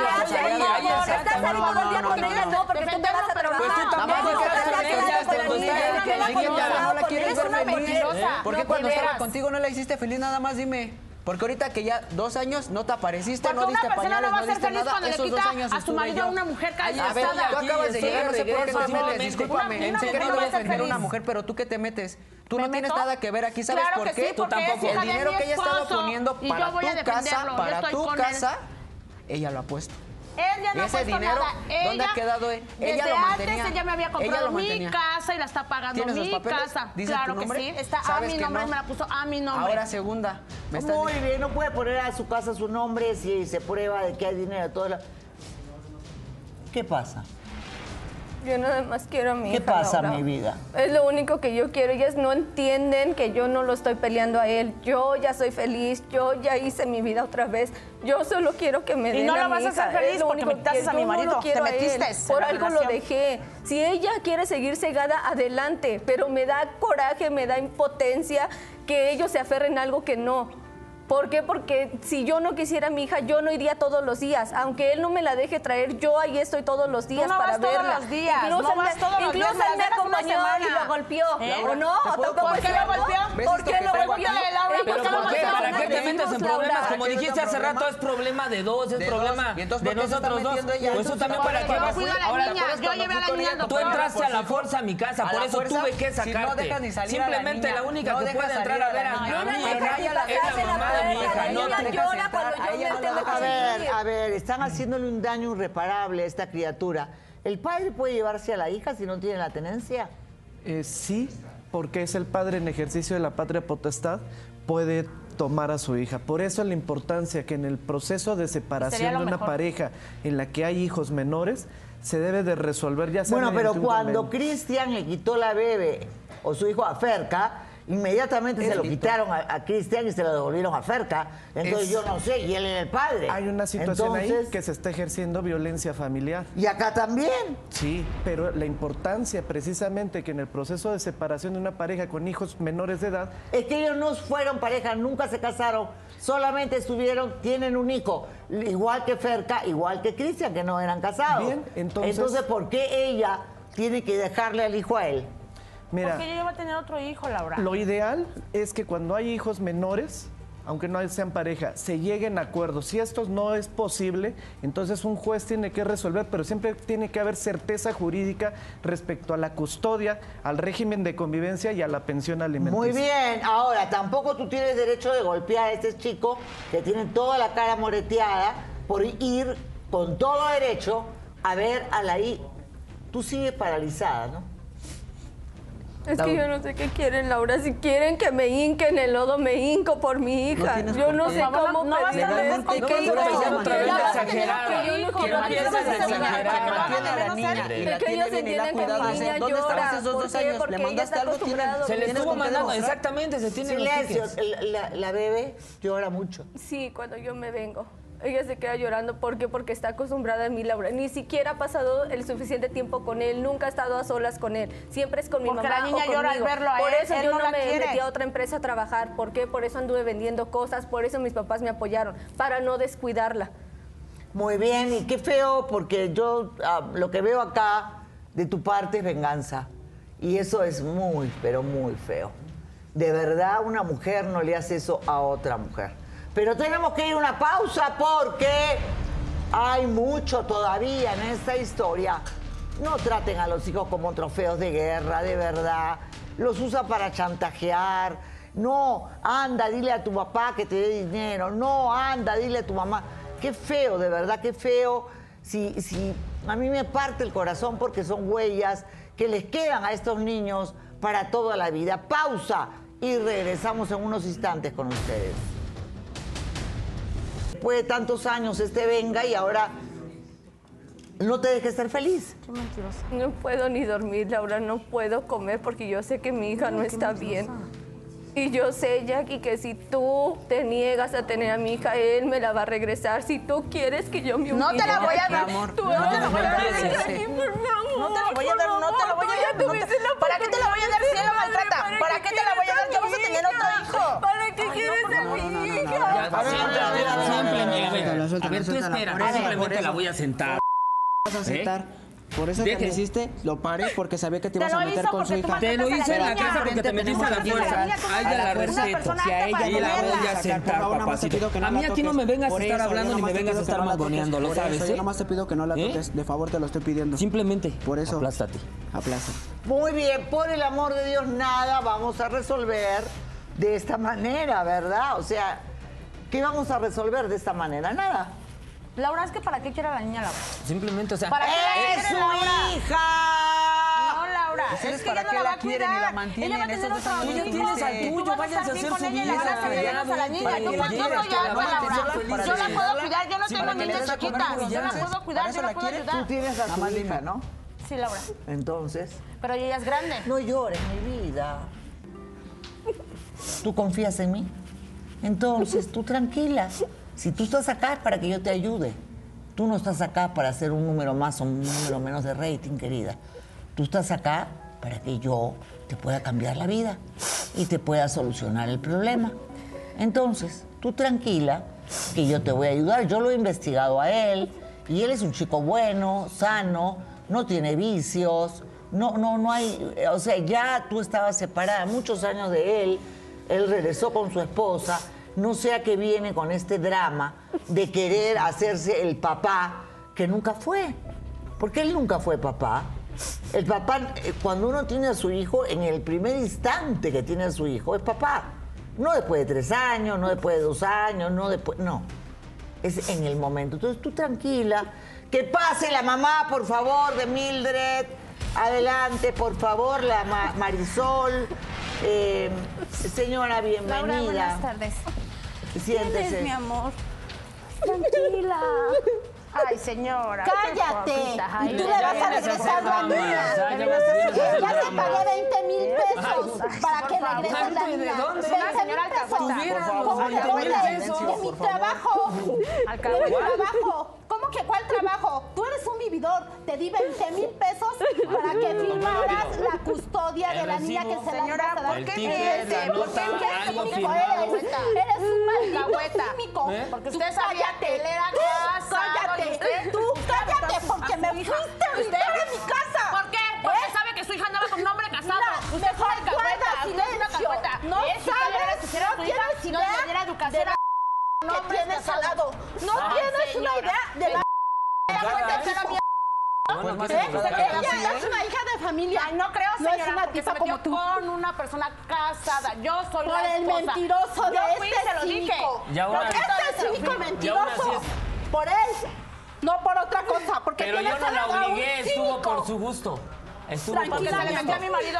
no, estás todo el día con ella, porque tú te vas a trabajar. Pues tú tampoco No, estás no, con no, ella, no, cuando no, que la quieres ver feliz. mentirosa. ¿Por qué cuando estaba contigo no la hiciste feliz? Nada más dime. Porque ahorita que ya dos años no te apareciste, Porque no diste persona pañales, no va a no ser diste feliz nada. Esos dos quita años a su marido a una mujer A ver, casada. tú acabas de llegar, no sé por qué no discúlpame. Una- En una sé que mujer no debes defender a una mujer, pero tú qué te metes. Tú ¿Me no tienes meto? nada que ver aquí, ¿sabes Claro por qué? sí, es hija El dinero que ella estaba esposo, poniendo para tu casa, para tu casa, ella lo ha puesto. Ella no ¿Y ese ha puesto dinero, nada. dónde ha Ella, quedado él? Ella desde lo antes mantenía. ella me había Ella comprado mi casa y la está pagando ¿Tienes los mi papeles? casa. ¿Dice claro tu que nombre? sí. Está a ¿Sabes mi que nombre, no? me la puso a mi nombre. Ahora segunda. Me estás Muy bien, no puede poner a su casa su nombre si se prueba de que hay dinero. Todo la- ¿Qué pasa? Yo nada más quiero a mi ¿Qué hija, pasa, Laura. mi vida? Es lo único que yo quiero. Ellas no entienden que yo no lo estoy peleando a él. Yo ya soy feliz. Yo ya hice mi vida otra vez. Yo solo quiero que me Y den no a lo mi vas a hija. hacer feliz Es lo porque único metiste a mi yo no lo marido. quiero Te a él. metiste en Por la algo lo relación. dejé. Si ella quiere seguir cegada, adelante. Pero me da coraje, me da impotencia que ellos se aferren a algo que no. ¿Por qué? Porque si yo no quisiera a mi hija, yo no iría todos los días. Aunque él no me la deje traer, yo ahí estoy todos los días no para vas todos verla. los días, incluso no él vas me, todos los incluso días, me acompañó y lo golpeó. ¿Eh? ¿O no? ¿Te puedo ¿Tampoco ¿Por qué lo golpeó? ¿Ves ¿Por qué que lo golpeó? ¿por qué lo golpeó? que ¿Para qué te metes en problemas? Como ¿Para qué dijiste hace rato, es problema de dos, es problema dos. ¿Y entonces de nosotros dos. Entonces, también ¿para Yo vas. a la Tú entraste a la fuerza a mi casa, por eso tuve que sacarte. Simplemente la única que dejas puede entrar a a ver la a mi hija la es la casa, mamá de mi hija, no tú. llora cuando yo A ella me no la tengo dejas A que ver, a ver, están haciéndole un daño irreparable a esta criatura. ¿El padre puede llevarse a la hija si no tiene la tenencia? Eh, sí, porque es el padre en ejercicio de la patria potestad, puede tomar a su hija. Por eso la importancia que en el proceso de separación de una mejor. pareja en la que hay hijos menores, se debe de resolver ya sea Bueno, pero cuando. Cristian le quitó la bebé o su hijo a Ferca, inmediatamente se lo quitaron a, a Cristian y se lo devolvieron a Ferca. Entonces Es- yo no sé, y él era el padre. Hay una situación ahí Entonces, que se está ejerciendo violencia familiar. Y acá también. Sí, pero la importancia precisamente que en el proceso de separación de una pareja con hijos menores de edad, Es que ellos no fueron pareja, nunca se casaron, solamente estuvieron, tienen un hijo, igual que Ferca, igual que Cristian, que no eran casados. Bien, entonces- ¿por qué ella tiene que dejarle al hijo a él? Mira, Porque yo iba a tener otro hijo, Laura. Lo ideal es que cuando hay hijos menores, aunque no sean pareja, se lleguen a acuerdos. Si esto no es posible, entonces un juez tiene que resolver, pero siempre tiene que haber certeza jurídica respecto a la custodia, al régimen de convivencia y a la pensión alimenticia. Muy bien, ahora tampoco tú tienes derecho de golpear a este chico que tiene toda la cara moreteada por ir con todo derecho a ver a la hija. Tú sigues paralizada, ¿no? Es que yo no sé qué quieren, Laura. Si quieren que me hinque en el lodo, me hinco por mi hija. yo no sé cómo No vas a no vas a que yo no Que quiero no que pienses vas a exagerar, hacer que no nada. tiene a la niña niña. y Que la ellos tiene bien y la entiendan ha que cuidado mi desde niña ¿Dónde llora. estabas esos ¿Por dos qué? años? Porque ¿Le ella mandaste está algo? ¿Tiene- acostumbrada a Se le ¿Tienes estuvo mandando, exactamente, se tiene los la bebé llora mucho. Sí, cuando yo me vengo. Ella se queda llorando. ¿Por qué? Porque está acostumbrada a mí, Laura. Ni siquiera ha pasado el suficiente tiempo con él. Nunca ha estado a solas con él. Siempre es con mi Porque mamá la niña o llora al conmigo. verlo a Por él, eso él yo no me quiere. metí a otra empresa a trabajar. ¿Por qué? Por eso anduve vendiendo cosas. Por eso mis papás me apoyaron. Para no descuidarla. Muy bien, y qué feo, porque yo ah, lo que veo acá de tu parte es venganza. Y eso es muy, pero muy feo. De verdad, una mujer no le hace eso a otra mujer. Pero tenemos que ir a una pausa porque hay mucho todavía en esta historia. No traten a los hijos como trofeos de guerra, de verdad. Los usa para chantajear. No, anda, dile a tu papá que te dé dinero. No, anda, dile a tu mamá. Qué feo, de verdad, qué feo. Si, si a mí me parte el corazón porque son huellas que les quedan a estos niños para toda la vida. Pausa y regresamos en unos instantes con ustedes. Después de tantos años este venga y ahora no te dejes ser feliz. No puedo ni dormir, Laura, no puedo comer porque yo sé que mi hija no está bien. Y yo sé, Jackie, que si tú te niegas a tener a mi hija, él me la va a regresar. Si tú quieres que yo me No te la humille, voy a dar. amor. tú No te la voy a dar, Jackie. Por favor, No te la voy a dar, no te la voy a dar. no te- ¿Para qué te la voy a dar si él la oportunidad, maltrata? ¿Para qué te la voy a dar? ¿Qué vas a tener otro hijo? ¿Para qué quieres a mi hija? A ver, Siempre, a ver, a ver, siempre, a ver, a ver, suéltala, a suéltala, ver, tú espera, simplemente la voy a sentar. vas a aceptar. Por eso Deje. cuando hiciste, lo paré porque sabía que te ibas a meter con su hija. Te lo hice en la casa porque te metiste a la fuerza. que A ella la respeto. Si a ella la voy a sentar, papacito. que A mí aquí no me vengas a estar hablando ni me vengas a que estar mangoneando, lo sabes, Yo ¿eh? nomás te pido que no la ¿Eh? toques. De favor, te lo estoy pidiendo. Simplemente, Por eso. aplástate. Aplaza. Muy bien, por el amor de Dios, nada vamos a resolver de esta manera, ¿verdad? O sea, ¿qué vamos a resolver de esta manera? Nada. Laura, es que ¿para qué quiere a la niña Laura? Simplemente, o sea, ¿Para qué la ¡Es su Laura? hija! No, Laura. ¿Ustedes es que para ella no la la va a quieren y cuidar. la mantienen? Ella va a tener otro tú tienes al tuyo, vas a váyanse estar a bien hacer con su ella y le vida, a la niña. Yo soy aguantes, Laura. yo la puedo cuidar. Yo no tengo niñas chiquitas. Yo la puedo cuidar. Yo eso la puedo quieres. Tú ayudar. tienes a más hija. ¿no? Sí, Laura. Entonces, Pero ella es grande. no llores, mi vida. ¿Tú confías en mí? Entonces, tú tranquila. Si tú estás acá es para que yo te ayude. Tú no estás acá para hacer un número más o un número menos de rating, querida. Tú estás acá para que yo te pueda cambiar la vida y te pueda solucionar el problema. Entonces, tú tranquila, que yo te voy a ayudar. Yo lo he investigado a él y él es un chico bueno, sano, no tiene vicios, no, no, no hay, o sea, ya tú estabas separada muchos años de él, él regresó con su esposa, no sé a qué viene con este drama de querer hacerse el papá que nunca fue, porque él nunca fue papá. El papá, eh, cuando uno tiene a su hijo, en el primer instante que tiene a su hijo, es papá. No después de tres años, no después de dos años, no después. No. Es en el momento. Entonces tú tranquila. Que pase la mamá, por favor, de Mildred. Adelante, por favor, la Ma- Marisol. Eh, señora, bienvenida. Laura, buenas tardes. Siéntese. ¿Quién es, mi amor? Tranquila. Ay, señora. ¡Cállate! Y tú le vas a regresar la niña. Ya, te pagué 20 mil pesos para que regreses la ¿De niña. dónde? 20 Señora mil pesos. alcahueta. ¿Cómo que 20 voy de, mi trabajo? De mi trabajo. ¿Cómo que cuál trabajo? Tú eres un vividor. Te di 20 mil pesos para que firmaras la custodia de la niña que se la Señora, ibas a dar. ¿por qué la ¿por qué? ¿Qué algo químico firmado. eres? Eres un maldito químico. ¿Eh? Porque usted sabía que él era casado, Cállate. usted- Tú cállate porque me fuiste a vivir a mi casa. ¿Por qué? Porque ¿Eh? sabe que su hija andaba con un hombre casado. Mira, usted mejor una una silencio. alcahueta. No ¿Eh? Sabes, no tienes idea educación de la un que tienes al lado. No tienes una señora. idea de la la. Bueno, ¿qué ¿Eh? se trata? Ella es una hija de familia. Ay, no creo, No es señora, una tipa se metió como tú. con una persona casada. Yo soy Por la el esposa. mentiroso de Yo fui y este se lo dije. cínico. Y ahora- Porque este cínico Y aún así mentiroso. es- Por él. No por otra cosa. Porque Pero yo no la obligué, estuvo por su gusto. Estuvo por Porque su se le metió a mi marido.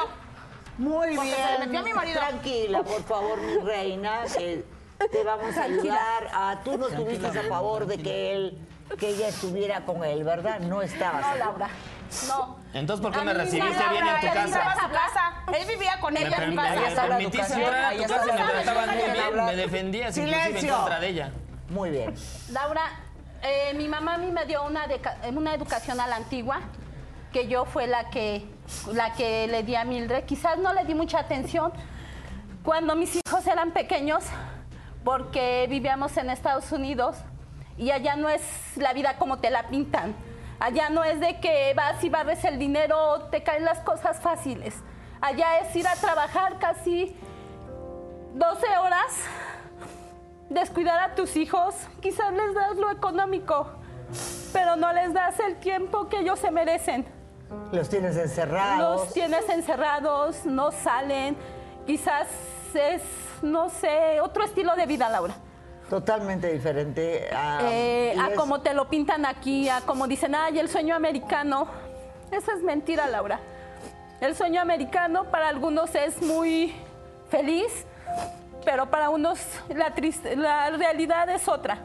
Muy Porque bien. se le metió a mi marido. Tranquila, por favor, mi reina, que te vamos a ayudar. A, tú no estuviste a favor de que él, que ella estuviera con él, ¿verdad? No estabas. No, Laura. No. Entonces, ¿por qué A me recibiste bien en tu él entraba a casa? su casa. Él vivía con Me, ella en su me casa. la permitiste entrar a tu casa y me trataban muy bien, me defendías inclusive en contra de ella. Muy bien. Laura, eh, mi mamá a mí me dio una, educación a la antigua, que yo fue la que, la que le di a Mildred. Quizás no le di mucha atención cuando mis hijos eran pequeños, porque vivíamos en Estados Unidos y allá no es la vida como te la pintan. Allá no es de que vas y barres el dinero, te caen las cosas fáciles. Allá es ir a trabajar casi 12 horas descuidar a tus hijos, quizás les das lo económico, pero no les das el tiempo que ellos se merecen. Los tienes encerrados. Los tienes encerrados, no salen, quizás es, no sé, otro estilo de vida, Laura. Totalmente diferente a, Eh, a es- como te lo pintan aquí, a como dicen, ay, el sueño americano. Eso es mentira, Laura. El sueño americano para algunos es muy feliz, pero para unos la, triste, la realidad es otra.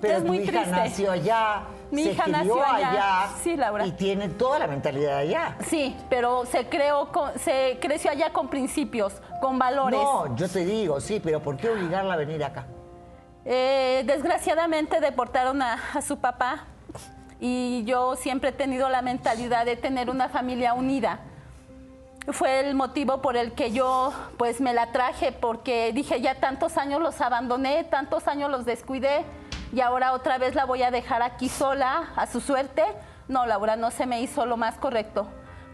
Pero es muy hija triste. nació allá, Mi se hija crió nació allá. Sí, Laura. Y tiene toda la mentalidad allá. Sí, pero se creó, con- se creció allá con principios, con valores. No, yo te digo, sí, pero ¿por qué obligarla a venir acá? Eh, desgraciadamente deportaron a, a su papá y yo siempre he tenido la mentalidad de tener una familia unida. Fue el motivo por el que yo pues me la traje porque dije ya tantos años los abandoné, tantos años los descuidé y ahora otra vez la voy a dejar aquí sola a su suerte. No, Laura, no se me hizo lo más correcto.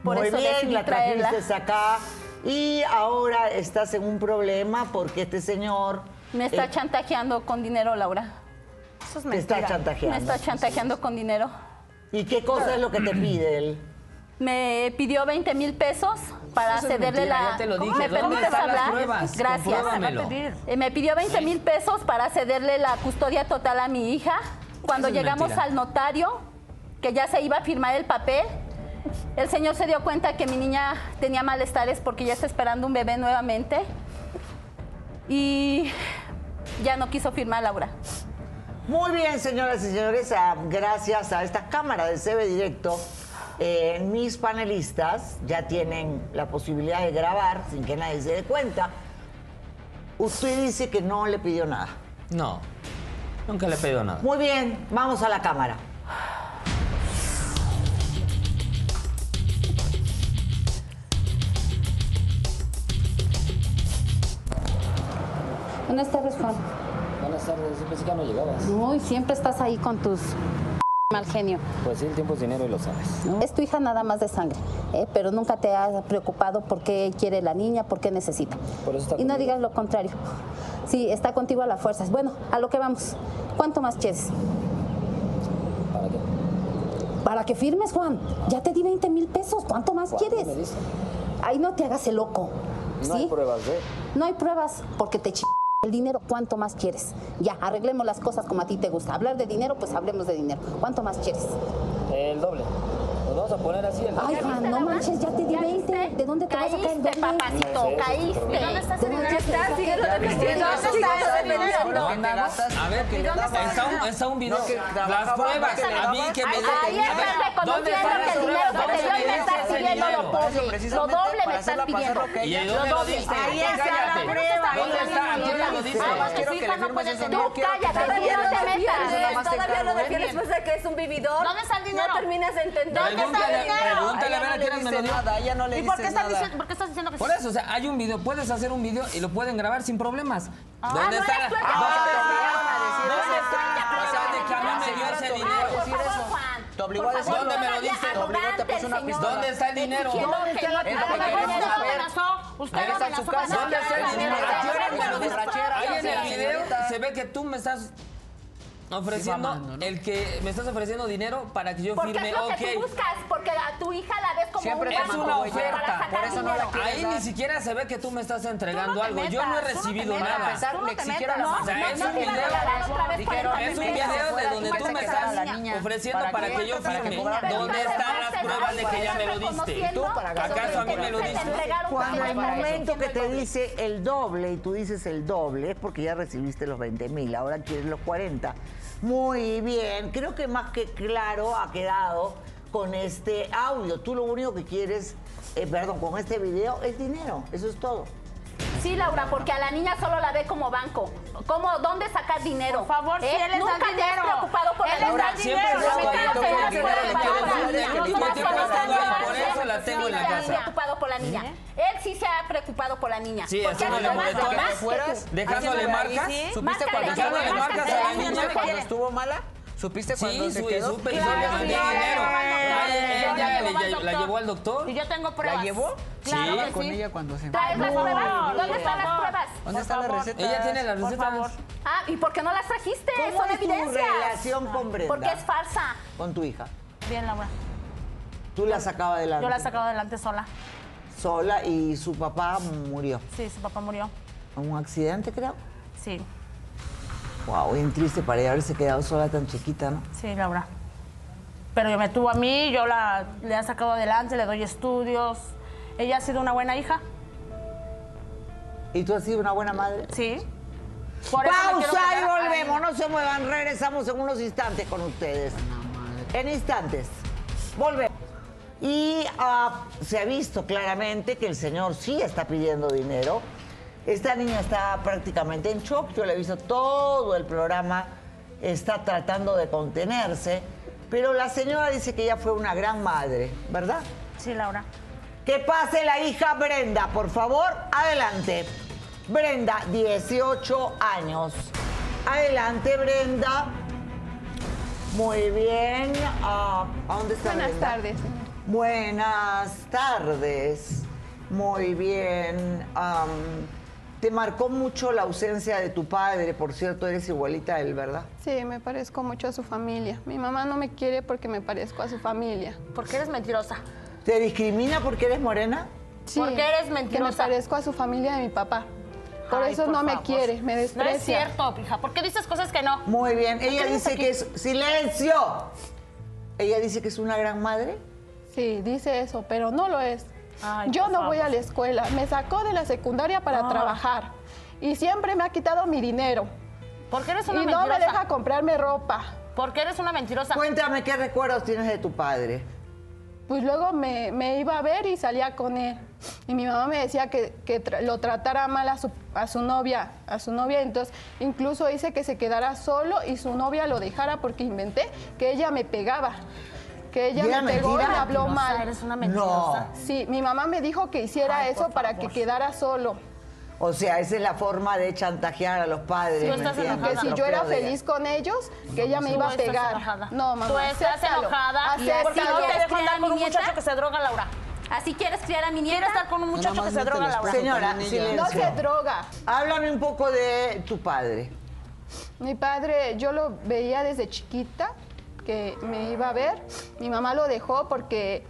Por Muy eso bien, decidí la traerla. trajiste acá y ahora estás en un problema porque este señor Me está eh, chantajeando con dinero, Laura. Eso es te está mentira. chantajeando. Me está chantajeando con dinero. ¿Y qué cosa es lo que te pide él? Me pidió 20 mil pesos para Eso cederle mentira, la. ya te lo dije. ¿Me ¿Dónde permites hablar? Gracias. Eh, me pidió 20 mil pesos para cederle la custodia total a mi hija. Cuando Eso llegamos mentira. al notario, que ya se iba a firmar el papel, el señor se dio cuenta que mi niña tenía malestares porque ya está esperando un bebé nuevamente. Y ya no quiso firmar, Laura. Muy bien, señoras y señores, ah, gracias a esta cámara de CB Directo, eh, mis panelistas ya tienen la posibilidad de grabar sin que nadie se dé cuenta. Usted dice que no le pidió nada. No, nunca le he pedido nada. Muy bien, vamos a la cámara. Buenas tardes, Juan. Buenas tardes, yo pensé que no llegabas. Uy, siempre estás ahí con tus mal genio. Pues sí, el tiempo es dinero y lo sabes. Es tu hija nada más de sangre, ¿eh? pero nunca te has preocupado por qué quiere la niña, por qué necesita. Por eso está y no digas lo contrario. Sí, está contigo a las fuerzas. Bueno, a lo que vamos. ¿Cuánto más quieres? ¿Para qué? Para que firmes, Juan. Ya te di 20 mil pesos. ¿Cuánto más ¿Cuánto quieres? me? Ay, no te hagas el loco. No ¿sí? hay pruebas de... No hay pruebas porque te ch... el dinero. ¿Cuánto más quieres? Ya, arreglemos las cosas como a ti te gusta. Hablar de dinero, pues hablemos de dinero. ¿Cuánto más quieres? El doble. Vamos a poner así el Ay, Juan, no manches, ya te di 20. ¿De dónde te vas a Caíste, papacito, caíste. ¿Dónde estás ¿De dónde viste, ¿Dónde estás te gastas, A ver, está un, está un video. No, que las pruebas. a mí que me Ahí estás reconociendo ¿dónde que el dinero que te dio ¿Dónde me estás pidiendo lo doble. Lo doble me estás pidiendo. lo que ¿Y ella- de Lo dónde doble. diste? Ahí está la prueba, ¿Dónde está? ¿Quién lo dice. su que hija le no puede tener- No Tú cállate, te tú no te metas. Todavía lo ¿eh? defiendes de que es un vividor. ¿Dónde está el dinero? No terminas de entender. Pregúntale, pregúntale a ver a quiénes me lo dio. nada, ella no le ¿Y por qué, estás diciendo, por qué estás diciendo que Por eso, o sea, hay un video, puedes hacer un video y lo pueden grabar sin problemas. ¿Dónde no está la tú el que ¿Dónde te obligó a decir ¿Dónde me lo dice? Te obligó, te puso el una pistola. ¿Dónde está el dinero? ¿Dónde está Porque dinero. Usted. ¿Dónde está el dinero? Ahí en el video se ve que tú me estás ofreciendo mamando, ¿no? el que me estás ofreciendo dinero para que yo Porque firme, es lo ok. que tú buscas, porque a tu hija la ves como Siempre un Es una oferta, por eso no la Ahí dar. ni siquiera se ve que tú me estás entregando algo. Yo no he no recibido nada. no la O sea, mano. es no un video. regalar otra vez Dijeron, 40 Es un video de donde tú me estás ofreciendo ¿Para que yo firme. ¿Dónde están las pruebas de que ya me lo diste? ¿Acaso a mí me lo Te diste? Cuando el momento que te dice el doble y tú dices el doble es porque ya recibiste los 20 mil, ahora quieres los 40. Muy bien, creo que más que claro ha quedado con este audio. Tú lo único que quieres, eh, perdón, con este video es dinero, eso es todo. Sí, Laura, porque a la niña solo la ve como banco. ¿Cómo, ¿Dónde sacar dinero? Por favor, si ¿Eh? él les da Nunca el te has preocupado por Él Laura, el Siempre dinero. se A mí ha me oído encanta que que el las dinero pruebas le para quiere la por tengo en la se ha preocupado por la niña. Él sí se ha preocupado por la niña. Sí, haciéndole moretones, fueras, Dejándole marcas. ¿Supiste cuando Dejándole estuvo- marcas a la ¿Supiste niña. cuando estuvo mala? ¿Supiste Sí, cuando se quedó? supe y Claro, le mandé claro. dinero. Claro. Ay, Ella Yo la llevó al doctor. Y yo tengo pruebas. ¿La llevó? Claro Sí. que Con sí. ella cuando se ¿Traes las pruebas? por ¿Dónde están las pruebas? ¿Dónde están las recetas? Ella tiene las Por recetas. favor. Ah, ¿y por qué no las trajiste? ¿Cómo Son es tu evidencias. relación con Brenda? Porque es falsa. Con tu hija. Bien, Laura. Tú la sacabas adelante. Yo la he sacado adelante sola. Sola y su papá murió. Sí, su papá murió. un accidente, creo. Sí, Wow, bien triste para ella haberse quedado sola tan chiquita, ¿no? sí, Laura. Pero yo me tuvo a mí, yo la, le he sacado adelante, le doy estudios. Ella ha sido una buena hija. ¿Y tú has sido una buena madre? Sí. Por Pausa y volvemos. No se muevan. Regresamos en unos instantes con ustedes. En instantes. Volvemos. Y ah, se ha visto claramente que el señor sí está pidiendo dinero. Esta niña está prácticamente en shock. Yo le he visto todo el programa. Está tratando de contenerse. Pero la señora dice que ella fue una gran madre, ¿verdad? Sí, Laura. Que pase la hija Brenda, por favor. Adelante. Brenda, 18 años. Adelante, Brenda. Muy bien. Ah, ¿A dónde está Buenas Brenda? tardes. Buenas tardes. Muy bien. Te marcó mucho la ausencia de tu padre, por cierto, eres igualita a él, ¿verdad? Sí, me parezco mucho a su familia. Mi mamá no me quiere porque me parezco a su familia. Porque eres mentirosa. ¿Te discrimina porque eres morena? Sí, ¿Por qué eres Que me mentirosa? parezco a su familia de mi papá. Por Ay, eso por no me quiere, me No desprecia. es cierto, hija. ¿Por qué dices cosas que no? Muy bien. Ella dice que es... ¡Silencio! Ella dice que es una gran madre. Sí, dice eso, pero no lo es. Ay, Yo no voy a la escuela. Me sacó de la secundaria para Ah. trabajar. Y siempre me ha quitado mi dinero. ¿Por qué eres una Y no me deja comprarme ropa. ¿Por qué eres una mentirosa? Cuéntame qué recuerdos tienes de tu padre. Pues luego me, me iba a ver y salía con él. Y mi mamá me decía que, que tra- lo tratara mal a su, a su novia, a su novia. Entonces, incluso hice que se quedara solo y su novia lo dejara porque inventé que ella me pegaba. Que ella ¿Y era me pegó y me habló Mentirosa, mal. Eres una mentirosa. Sí, mi mamá me dijo que hiciera Ay, eso por para favor. que quedara solo. O sea, esa es la forma de chantajear a los padres. Tú ¿me estás entiendes? enojada. Que si yo era feliz con ellos, que ella me iba a Tú estás pegar. No, mamá, Tú estás acéptalo. enojada Acéptalo. porque no te ¿Quieres dejo andar a con un nieta? muchacho que se droga, Laura. ¿Así quieres criar a mi nieta? Quieres estar con un muchacho que se droga, Laura. Señora. No silencio. se droga. Háblame un poco de tu padre. Mi padre, yo lo veía desde chiquita, que me iba a ver. Mi mamá lo dejó porque,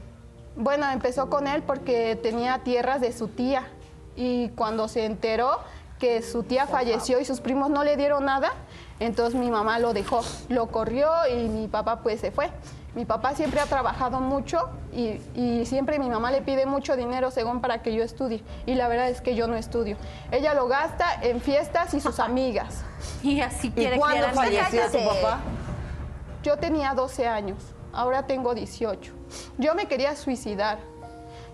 bueno, empezó con él porque tenía tierras de su tía. Y cuando se enteró que su tía falleció y sus primos no le dieron nada, entonces mi mamá lo dejó, lo corrió y mi papá pues se fue. Mi papá siempre ha trabajado mucho y, y siempre mi mamá le pide mucho dinero según para que yo estudie. Y la verdad es que yo no estudio. Ella lo gasta en fiestas y sus amigas. Y así ¿Y quiere cuándo mi nieta. falleció tu papá? Yo tenía 12 años, ahora tengo 18. Yo me quería suicidar.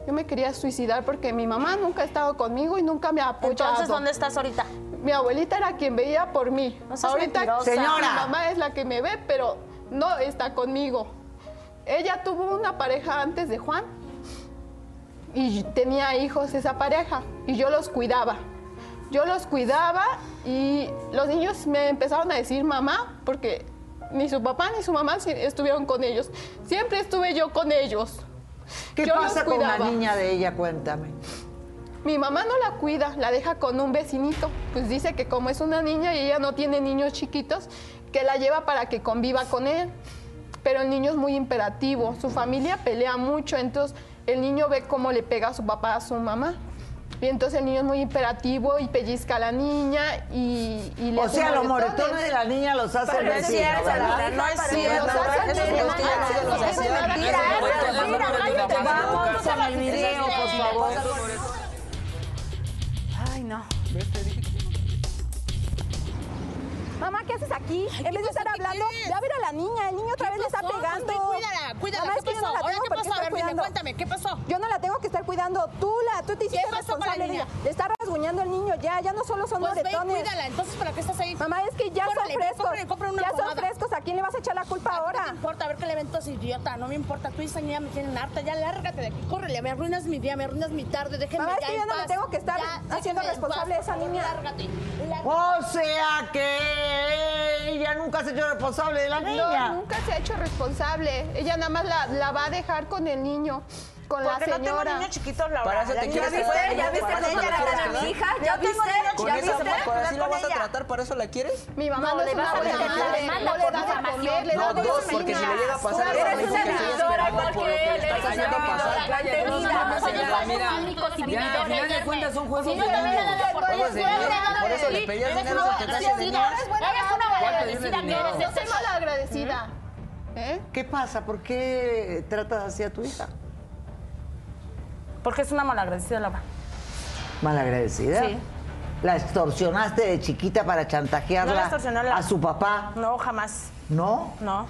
Yo me quería suicidar porque mi mamá nunca ha estado conmigo y nunca me ha apoyado. Entonces, ¿dónde estás ahorita? Mi abuelita era quien veía por mí. No seas ahorita mentirosa. Señora. mi mamá es la que me ve, pero no está conmigo. Ella tuvo una pareja antes de Juan y tenía hijos esa pareja y yo los cuidaba. Yo los cuidaba y los niños me empezaron a decir mamá porque ni su papá ni su mamá estuvieron con ellos. Siempre estuve yo con ellos. ¿Qué Yo pasa con la niña de ella? Cuéntame. Mi mamá no la cuida, la deja con un vecinito. Pues dice que como es una niña y ella no tiene niños chiquitos, que la lleva para que conviva con él. Pero el niño es muy imperativo, su familia pelea mucho, entonces el niño ve cómo le pega a su papá a su mamá. Y entonces el niño es muy imperativo y pellizca a la niña y, y le O hace sea, los moretones. de la niña los hace el vecino, cierto, ¿verdad? No es cierto. los hacen Eso es de- mentira. Ah, Eso no es tiene nada que mentira. ver. Mira, cállate, vamos Con el video, por favor. Ay, no. Mamá, ¿qué haces aquí? En vez de estar hablando, ve a ver a la niña. El niño otra vez le está pegando. cuídala, cuídala. Mamá, ¿Qué es que yo pasó? no la Ahora, tengo ¿qué pasó? A ver, cuidando. cuéntame, ¿qué pasó? Yo no la tengo que estar cuidando. Tú la, tú te hiciste responsable de ella. Le está rasguñando al niño ya. Ya no solo son Pues ve y moretones. cuídala. Entonces, ¿para qué estás ahí? Mamá, es que ya son frescos. ya son frescos. ¿A quién le vas a echar la culpa No ahora? te importa, a ver que el evento es idiota, no me importa. Tú y esa niña me tienen harta, ya lárgate de aquí, córrele, me arruinas mi día, me arruinas mi tarde, déjenme Mamá, es ya que en yo no me tengo que estar Ya, haciendo responsable de esa niña. Lárgate, lárgate. O sea que ella nunca se ha hecho responsable de la No, niña. nunca se ha hecho responsable. Ella nada más la, la va a dejar con el niño, con la Porque no tengo señora. niños chiquitos, Laura. Para eso te Ya quieres viste, quedar. ya viste, Para eso ella te la quieres gana quedar. mi hija, Ya ya viste, viste, ya viste, mujer así la vas a tratar, ¿para eso la quieres? Mi mamá No, es una a buena madre, no le por da de comer, le No, da dos, porque si le llega a pasar eso, una que es culpable por lo que le estás haciendo pasar. Mira, Ya, al final de cuentas son juegos de yo también niños. le doy por Juegos de niños. no Por eso le pedías eres dinero una porque te hace malagradecida. niños. Eres una malagradecida que de Yo soy esas. mal agradecida. ¿Eh? ¿Qué pasa? ¿Por qué tratas así a tu hija? Porque es una malagradecida, Laura. ¿Malagradecida? Sí. ¿La extorsionaste de chiquita para No chantajearla la extorsionó la- a su papá? No, jamás. ¿No? No.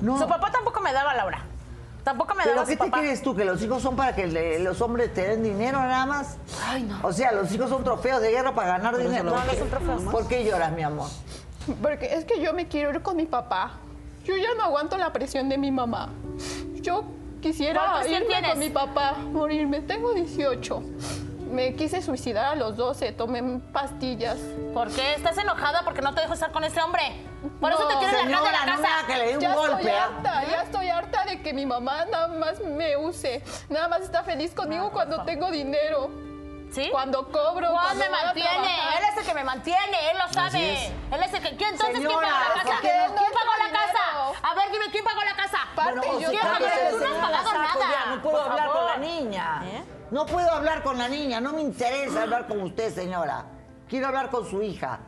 No. Su papá tampoco me daba, Laura. Tampoco me ¿Pero daba qué su te crees tú? ¿Que los hijos son para que le- los hombres te den dinero nada más? Ay, no. O sea, los hijos son trofeos de guerra para ganar dinero. No, no son trofeos. ¿Por qué lloras, mi amor? Porque es que yo me quiero ir con mi papá. Yo ya no aguanto la presión de mi mamá. Yo quisiera ¿Cuántos años irme tienes? con mi papá, morirme. Tengo 18. Me quise suicidar a los 12, tomé pastillas. ¿Por qué? ¿Estás enojada porque no te dejo estar con ese hombre? Por eso te quieres largar de señora, la casa. que le dé un Ya golpe. estoy ¿ah? harta, ya estoy harta de que mi mamá nada más me use. Nada más está feliz conmigo cuando tengo dinero. ¿Sí? Cuando cobro. Juan cuando me mantiene, él es el que me mantiene, él lo sabe. Él es el que. ¿quién, entonces, ¿quién Señora, pagó la ¿por casa? no ¿Quién pagó la casa? A ver, dime, ¿quién pagó la casa? Aparte, Bueno, yo ¿Quién pagó? Tú no has señora, pagado saco nada. ya, no puedo Por hablar con la niña. ¿Eh? No puedo hablar con la niña, no me interesa hablar con usted, señora. Quiero hablar con su hija.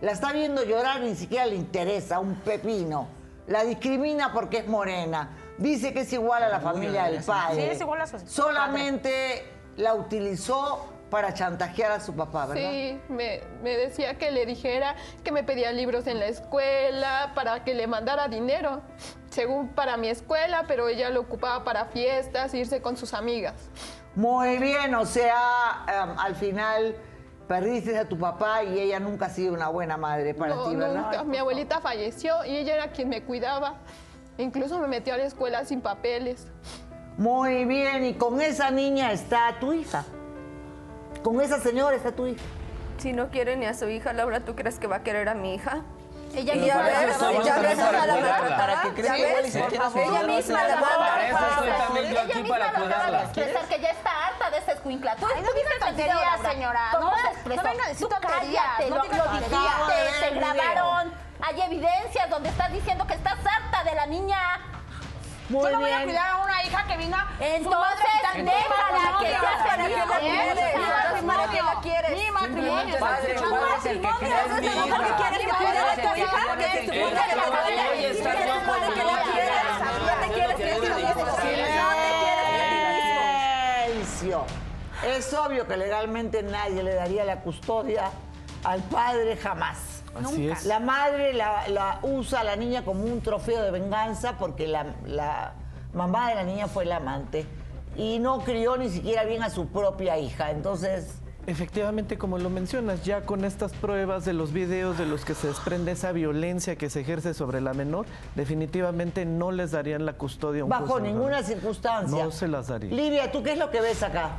La está viendo llorar, ni siquiera le interesa, un pepino. La discrimina porque es morena. Dice que es igual a la familia del padre. Sí, es igual a su- Solamente la utilizó para chantajear a su papá, ¿verdad? Sí, me, me decía que le dijera que me pedía libros en la escuela para que le mandara dinero, según para mi escuela, pero ella lo ocupaba para fiestas, irse con sus amigas. Muy bien, o sea, em, al final perdiste a tu papá y ella nunca ha sido una buena madre para No, ti, ¿verdad? nunca. Mi abuelita falleció y ella era quien me cuidaba. Incluso me metió a la escuela sin papeles. Muy bien, y con esa niña está tu hija. Con esa señora está tu hija. Si no quiere ni a su hija, Laura, ¿tú crees que va a querer a mi hija? Ella misma la Para que crezca ya igual y se quiera ella misma se la. Para eso estoy también yo Ella aquí misma para cuidarla. expresar que ya está harta de esa escuincla. Tú, no digas tonterías, señora. ¿Cómo No, se venga a Tú cállate, lo, dijiste, el grabaron. Hay evidencias donde estás diciendo que estás harta de la niña. Muy Yo no voy a bien. cuidar a una hija que vino. Entonces, déjala que sea ¿Para qué la quieres? Mi matrimonio. Tu es que matrimonio. mi ¿Por qué hija. quieres que cuide a tu hija? Que se supone que la quieres. Que se supone que la no, quieres. no, te quieres que que ti mismo. Silencio. Es obvio que legalmente nadie le daría la custodia al padre jamás. Así es. La madre la, la usa a la niña como un trofeo de venganza porque la, la mamá de la niña fue la amante y no crió ni siquiera bien a su propia hija. Entonces, Efectivamente, como lo mencionas, ya con estas pruebas de los videos de los que se desprende esa violencia que se ejerce sobre la menor, definitivamente no les darían la custodia a un bajo ninguna circunstancia. No se las daría. Livia, ¿tú qué es lo que ves acá?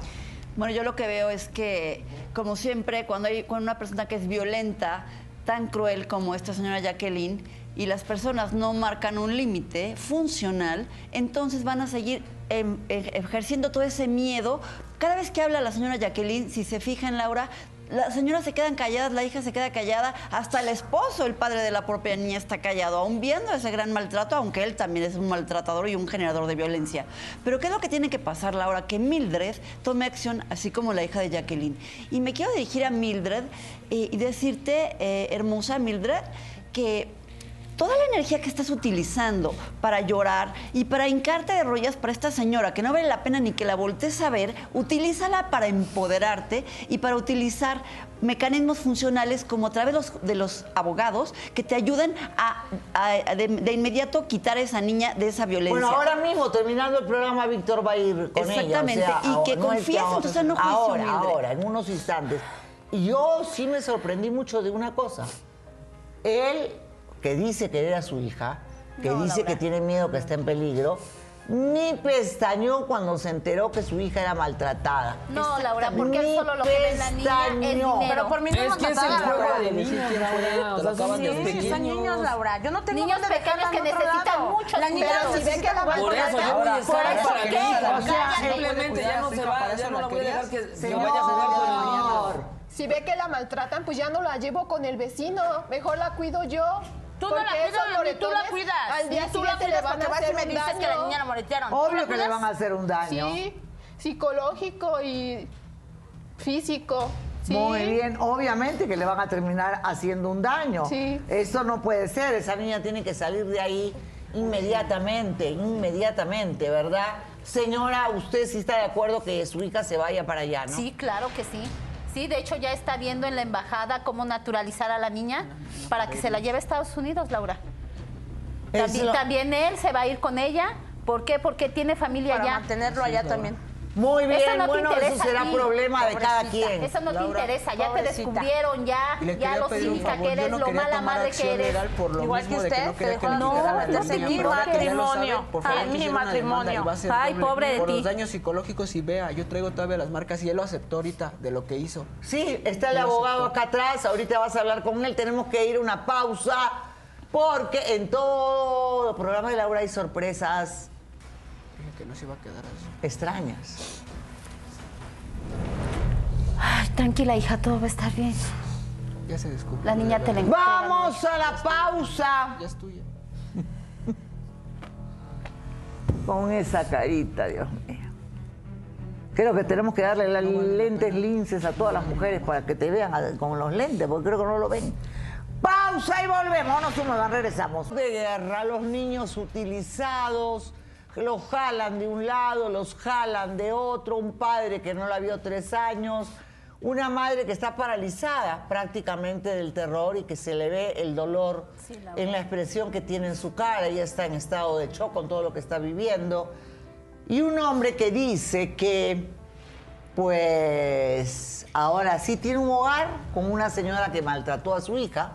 Bueno, yo lo que veo es que, como siempre, cuando hay cuando una persona que es violenta, tan cruel como esta señora Jacqueline, y las personas no marcan un límite funcional, entonces van a seguir em, ej- ejerciendo todo ese miedo. Cada vez que habla la señora Jacqueline, si se fijan, Laura, las señoras se quedan calladas, la hija se queda callada, hasta el esposo, el padre de la propia niña, está callado, aún viendo ese gran maltrato, aunque él también es un maltratador y un generador de violencia. Pero ¿qué es lo que tiene que pasar, Laura? Que Mildred tome acción, así como la hija de Jacqueline. Y me quiero dirigir a Mildred eh, y decirte, eh, hermosa Mildred, que toda la energía que estás utilizando para llorar y para hincarte de rodillas para esta señora, que no vale la pena ni que la voltees a ver, utilízala para empoderarte y para utilizar mecanismos funcionales como a través los- de los abogados que te ayuden a, a- de, de inmediato quitar a esa niña de esa violencia. Bueno, ahora mismo, terminando el programa, Víctor va a ir con Exactamente, ella. o sea, y que no confíes en tu sano juicio, Ahora, Mildred. ahora, en unos instantes. Yo sí me sorprendí mucho de una cosa. Él, que dice querer a su hija, que No, dice Laura. que tiene miedo que esté en peligro, ni pestañó cuando se enteró que su hija era maltratada. No, Laura, porque Ni solo lo que ve la niña es pestañó. dinero. Pero por mí no Es que es el juego de niños, Laura. O sea, son niños Sí, son niños, pequeños. Laura. Yo no tengo Niños pequeños que necesitan lado. mucho La niña Pero si ve que la Por eso yo voy a estar Por eso para que- mi hija. o sea, Simplemente ya no se va, ya no la voy a dejar que se vaya a cenar con el niño. Si ve que la maltratan, pues ya no la llevo con el vecino. Mejor la cuido yo. Tú no la cuidas, ni tú la cuidas. Al día tú la cuidas porque vas y me dices que la daño. niña la moretearon. ¿Tú Obvio que le van a hacer un daño. Sí, psicológico y físico. Sí. Muy bien, obviamente que le van a terminar haciendo un daño. Sí. Eso no puede ser, esa niña tiene que salir de ahí inmediatamente, inmediatamente, ¿verdad? Señora, usted sí está de acuerdo que su hija se vaya para allá, ¿no? Sí, claro que sí. Sí, de hecho ya está viendo en la embajada cómo naturalizar a la niña para que se la lleve a Estados Unidos, Laura. También, él se va a ir con ella. ¿Por qué? Porque tiene familia Para allá. mantenerlo allá también. Muy bien, Eso no te bueno, eso interesa a será ti. problema de cada quien. Eso no te Laura, interesa, ya te pobrecita. descubrieron, ya, ya lo favor, que eres, no lo mala madre que eres. por Igual mismo que de que usted, no te que a la No, este mi matrimonio. por mi matrimonio. Ay, pobre de por ti. los daños psicológicos y vea, yo traigo todavía las marcas y él lo aceptó ahorita de lo que hizo. Sí, está el abogado acá atrás, ahorita vas a hablar con él, tenemos que ir a una pausa, porque en todo programa de Laura hay sorpresas que no se iba a quedar así. extrañas. Ay, tranquila, hija, todo va a estar bien. Ya se descubrió. La niña te la entrega. Vamos a la pausa. Ya es tuya. Con esa carita, Dios mío. Creo que tenemos que darle las lentes linces a todas las mujeres para que te vean con los lentes, porque creo que no lo ven. Pausa y volvemos, no se muevan, regresamos. De guerra, los niños utilizados, los jalan de un lado, los jalan de otro, un padre que no la vio tres años, una madre que está paralizada prácticamente del terror y que se le ve el dolor en la expresión que tiene en su cara, ella está en estado de shock con todo lo que está viviendo. Y un hombre que dice que, pues, ahora sí tiene un hogar con una señora que maltrató a su hija.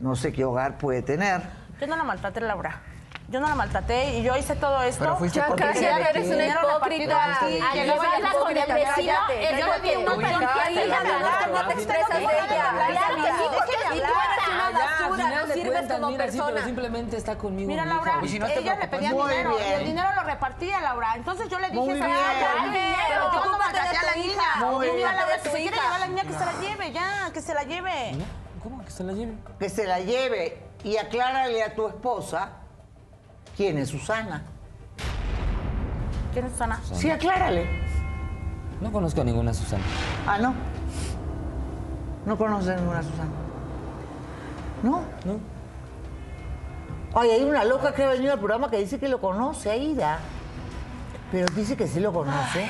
No sé qué hogar puede tener. Yo no la maltraté, Laura. Yo no la maltraté y yo hice todo esto. Pero fuiste Ya, casi eres una hipócrita. Al llevarla con el vecino, la ubicada, verdad, no te expresas de ella. Claro que sí, porque Ya, si tú eres una ya, basura, al no final de sirves cuentas, como mira, sí, pero persona. simplemente está conmigo Mira, mi Laura, ella le pedía Muy dinero y bien. el dinero lo repartía, Laura. Entonces yo le dije, Muy "Esa bien. niña, Dinero. Yo no maltraté a la hija. Muy bien. Si quiere llevar a la niña, que se la lleve, ya, que se la lleve. ¿Cómo que se la lleve? Que se la lleve y aclárale a tu esposa quién es Susana. ¿Quién es Susana? Sí, aclárale. No conozco a ninguna Susana. Ah, no. No conoces ninguna Susana. ¿No? ¿No? Ay, hay una loca que ha venido al programa que dice que lo conoce, Aida. Pero dice que sí lo conoce.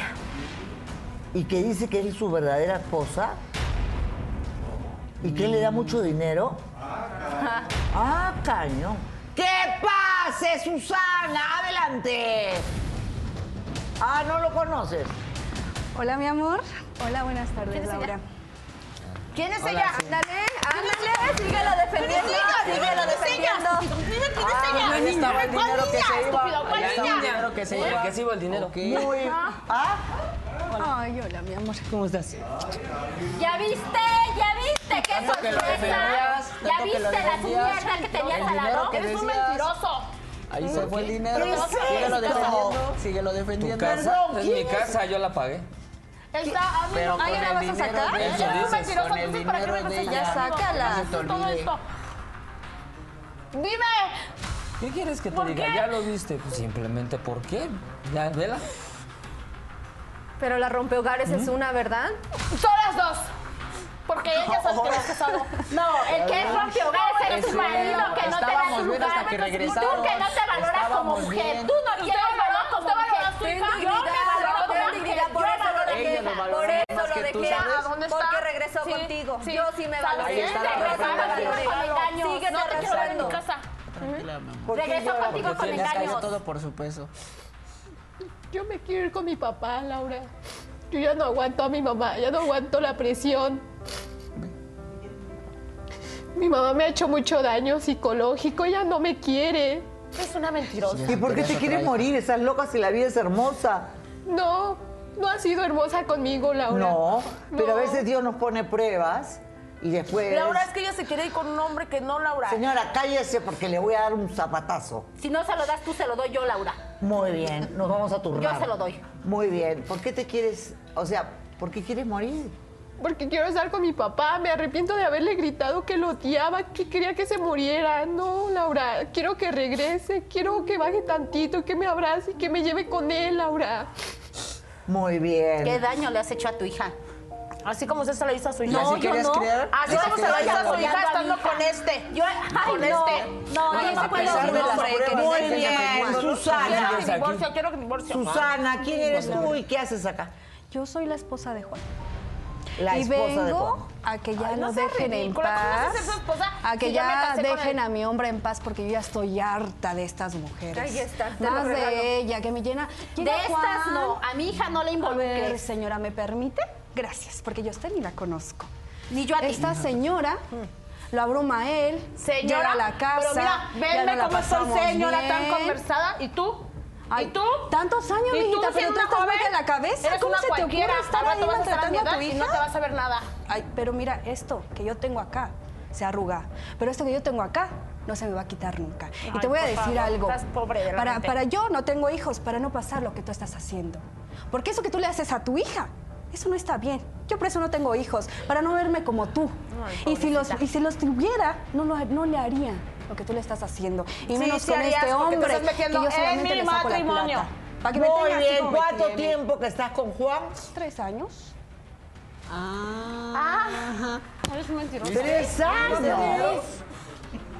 Y que dice que es su verdadera esposa. Y que él le da mucho dinero. Ah, cañón. ¡Que pase, Susana! ¡Adelante! Ah, ¿no lo conoces? Hola, mi amor. Hola, buenas tardes. Laura. ¿Quién es ella? Ándale, ándale, síguelo defendiendo, síguelo defendiendo. Quién es Ahí ella. estaba el ¿Cuál dinero que niña, se iba. ¿Cuál Ahí estaba el niña? dinero que se iba. que se iba el dinero. Muy. ¿Ah? Ay, hola, mi amor. ¿Cómo estás? ¿Ya viste? ¿Ya viste? ¡Qué Tanto que lo sorpresa! defendías, ¿Ya viste la mierda que tenías al lado? Eres un mentiroso. Ahí se fue el dinero. ¿Qué es Síguelo defendiendo. Síguelo ¿Tu defendiendo. casa? Perdón, Es ¿quién mi es? casa, yo la pagué. Está, a mí Pero no- con ¿Ah, ya la el vas a dinero sacar? de Eres ella. un Dices, mentiroso, con el entonces, ¿para qué me dinero de vas a ella. sacar? Sácala. No se te Todo olvide. esto. Dime, ¿Qué quieres que te ¿Por diga? qué? Ya lo viste. Pues simplemente, ¿por qué? Ya, vela. Pero la rompehogares es una, ¿verdad? son las dos. Porque ella es el que me ha casado. No, el que es rompehogares eres Es tu marido que no te da estábamos su bien lugar. hasta que Y tú regresamos. que no te valoras como Estábamos mujer. bien. Tú no tienes valor como ¿Usted valora a mujer. Yo me valoro como mujer. Yo tú, ¿sabes? ¿A dónde está? porque regresó Sí, contigo. sí. Yo sí me valoro. Ahí está la. Síguete No te quiero ver en mi arrastrando. casa. Tranquila, mi amor. ¿Por qué Regresó contigo con engaños. todo por su peso. Yo me quiero ir con mi papá, Laura. Yo ya no aguanto a mi mamá, ya no aguanto la presión. Mi mamá me ha hecho mucho daño psicológico, ella no me quiere. Es una mentirosa. ¿Y por qué te quieres morir? Estás loca si la vida es hermosa. No, no ha sido hermosa conmigo, Laura. No, pero a veces Dios nos pone pruebas y después... Laura, es que ella se quiere ir con un hombre que no, Laura. Señora, cállese porque le voy a dar un zapatazo. Si no se lo das tú, se lo doy yo, Laura. Muy bien, nos vamos a turnar. Yo se lo doy. Muy bien. ¿Por qué te quieres, o sea, por qué quieres morir? Porque quiero estar con mi papá, me arrepiento de haberle gritado que lo odiaba, que quería que se muriera. No, Laura, quiero que regrese, quiero que baje tantito, que me abrace y que me lleve con él, Laura. Muy bien. ¿Qué daño le has hecho a tu hija? Así como usted se lo hizo a su hija. ¿Y así querías criar? Así ¿Y como así se lo hizo a su hija estando mi con este. Yo, ay, con no, este. no, Bueno, ese a fue pesar lo de las hombre que pruebas. Muy bien, a tu Quiero Susana. que divorcio, quiero que divorcio. Susana, ¿quién eres tú y qué haces acá? Yo soy la esposa de Juan. La y vengo de a que ya Ay, no dejen en ridícula. ¿Cómo vas a paz. ser su esposa A que si yo me ya dejen a mi hombre en paz porque yo ya estoy harta de estas mujeres. Ahí está, Más de ella que me llena. De estas no, a mi hija no A ver, involucres. señora, ¿me permite? Gracias, porque yo a usted ni la conozco. Ni yo a ti. Esta señora lo abruma a él, Señora, a la casa. pero mira, venme cómo soy señora tan conversada. ¿Y tú? Ay, ¿Y tú? Tantos años, ¿Y tú mijita, pero tú estás joven? de la cabeza. Eres ¿Cómo una se te ocurre estar ahí a a maltratando a edad tu y hija? no te vas a ver nada. Ay, pero mira, esto que yo tengo acá se arruga. Pero esto que yo tengo acá no se me va a quitar nunca. y Ay, te voy a decir favor, algo. estás pobre de la para, mente. para yo no tengo hijos, para no pasar lo que tú estás haciendo. Porque eso que tú le haces a tu hija, eso no está bien. Yo por eso no tengo hijos, para no verme como tú. Ay, y, si los, y si los tuviera, no, lo- no le haría lo que tú le estás haciendo. Y Sí, menos sí con harías, este porque te hombre estás metiendo que yo en mi le saco la matrimonio. plata. Para que me Muy así bien, me ¿cuánto tiempo que estás con Juan? Tres años. Ah, eres un mentiroso. Tres años.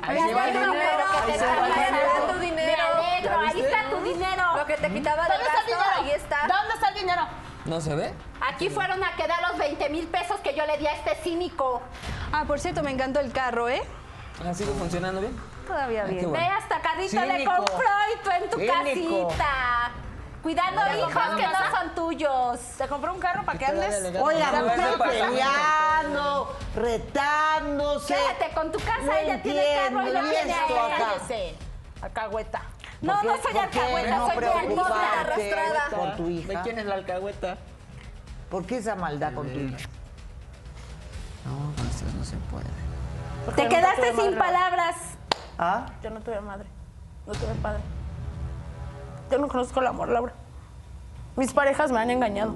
Ahí está tu dinero, tu dinero. Me alegro, ahí está tu dinero. Lo que te quitaba del ¿Dónde está el gasto, dinero? ahí está. ¿Dónde está el dinero? ¿No se ve? Aquí fueron a quedar los 20 mil pesos que yo le di a este cínico. Ah, por cierto, me encantó el carro, ¿eh? ¿Ha sido funcionando bien? Todavía Ay, qué bien. bueno. Ve, hasta carrito le Cínico. compró y tú en tu Cínico. casita. Cuidando ¿Te hijos que no son tuyos. Te compré un carro para que andes. No, ese para- peleando, retándose. Quédate con tu casa, No ella tiene carro y ¿y tiene acá? Cállese. Alcahueta. No, ¿Por no soy alcahueta, no soy tu hermosa arrastrada. por tu ¿De hija? quién es la alcahueta? ¿Por qué esa maldad con tu hija? No, esto no se puede. Porque Te yo quedaste sin madre. palabras. ¿Ah? Yo no tuve madre. No tuve padre. Yo no conozco el amor, Laura. Mis parejas me han engañado.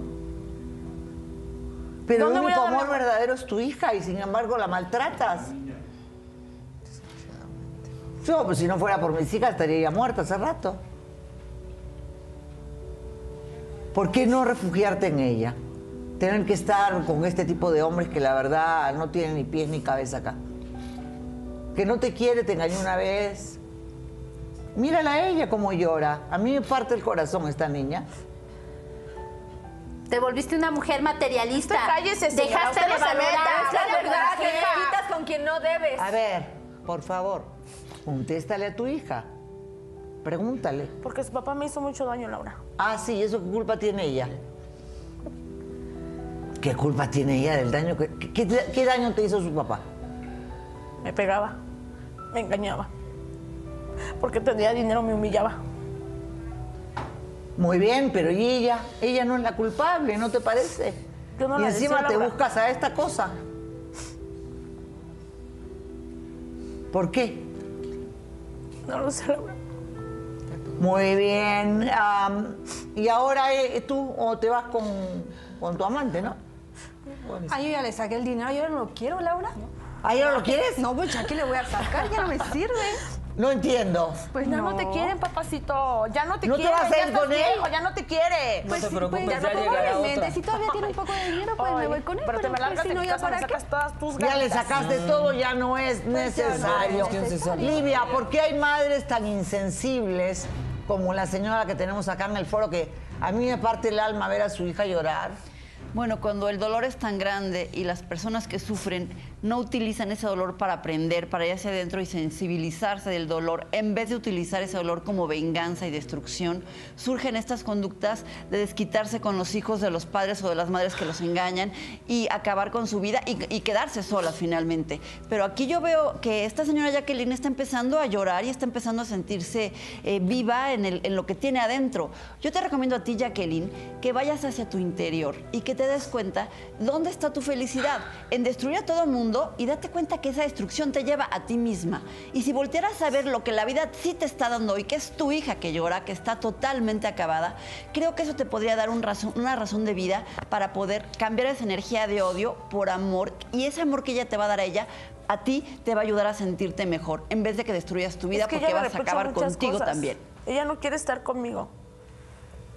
Pero el ¿Dónde voy a único amor verdadero es tu hija y sin embargo la maltratas. No, pues si no fuera por mis hijas estaría ya muerta hace rato. ¿Por qué no refugiarte en ella? Tener que estar con este tipo de hombres que la verdad no tienen ni pies ni cabeza acá. Que no te quiere, te engañó una vez. Mírala a ella como llora. A mí me parte el corazón esta niña. Te volviste una mujer materialista. Usted cállese, señora. Dejaste de valorar. Es la verdad que te Hija. quitas con quien no debes. A ver, por favor, contéstale a tu hija. Pregúntale. Porque su papá me hizo mucho daño, Laura. Ah, sí, ¿eso qué culpa tiene ella? ¿Qué culpa tiene ella del daño? que- ¿Qué, qué- qué daño te hizo su papá? Me pegaba. Me engañaba. Porque tenía dinero, me humillaba. Muy bien, pero ¿y ella? Ella no es la culpable, ¿no te parece? Yo no y la encima te Laura. buscas a esta cosa. ¿Por qué? No lo sé, Laura. Muy bien. ¿Y ahora eh, tú o te vas con, con tu amante, no? Ah, yo ya le saqué el dinero, yo no lo quiero, Laura. ¿Ah, ya no lo quieres? No, pues ya que le voy a sacar, ya no me sirve. No entiendo. Pues ya no. te quieren, papacito. Ya no te ¿No te quieren. vas a ya ir con él? viejo, ya no te quiere. No Pues te sí, preocupes, pues, ya llegará probablemente, otra. si todavía tiene un poco de dinero, pues me voy con él. Pero te me pues, largas si de no, ya para qué. sacas todas tus Ya le sacaste todo, ya no es necesario. es necesario. Livia, ¿por qué hay madres tan insensibles como la señora que tenemos acá en el foro que a mí me parte el alma ver a su hija llorar? Bueno, cuando el dolor es tan grande y las personas que sufren no utilizan ese dolor para aprender, para ir hacia adentro y sensibilizarse del dolor, en vez de utilizar ese dolor como venganza y destrucción, surgen estas conductas de desquitarse con los hijos de los padres o de las madres que los engañan y acabar con su vida y, quedarse solas finalmente. Pero aquí yo veo que esta señora Jacqueline está empezando a llorar y está empezando a sentirse eh, viva en lo que tiene adentro. Yo te recomiendo a ti, Jacqueline, que vayas hacia tu interior y que te des cuenta dónde está tu felicidad, en destruir a todo mundo y date cuenta que esa destrucción te lleva a ti misma. Y si voltearas a ver lo que la vida sí te está dando hoy, que es tu hija que llora, que está totalmente acabada, creo que eso te podría dar un razón- una razón de vida para poder cambiar esa energía de odio por amor y ese amor que ella te va a dar a ella. A ti te va a ayudar a sentirte mejor en vez de que destruyas tu vida Es que porque vas a acabar contigo cosas. también. Ella no quiere estar conmigo.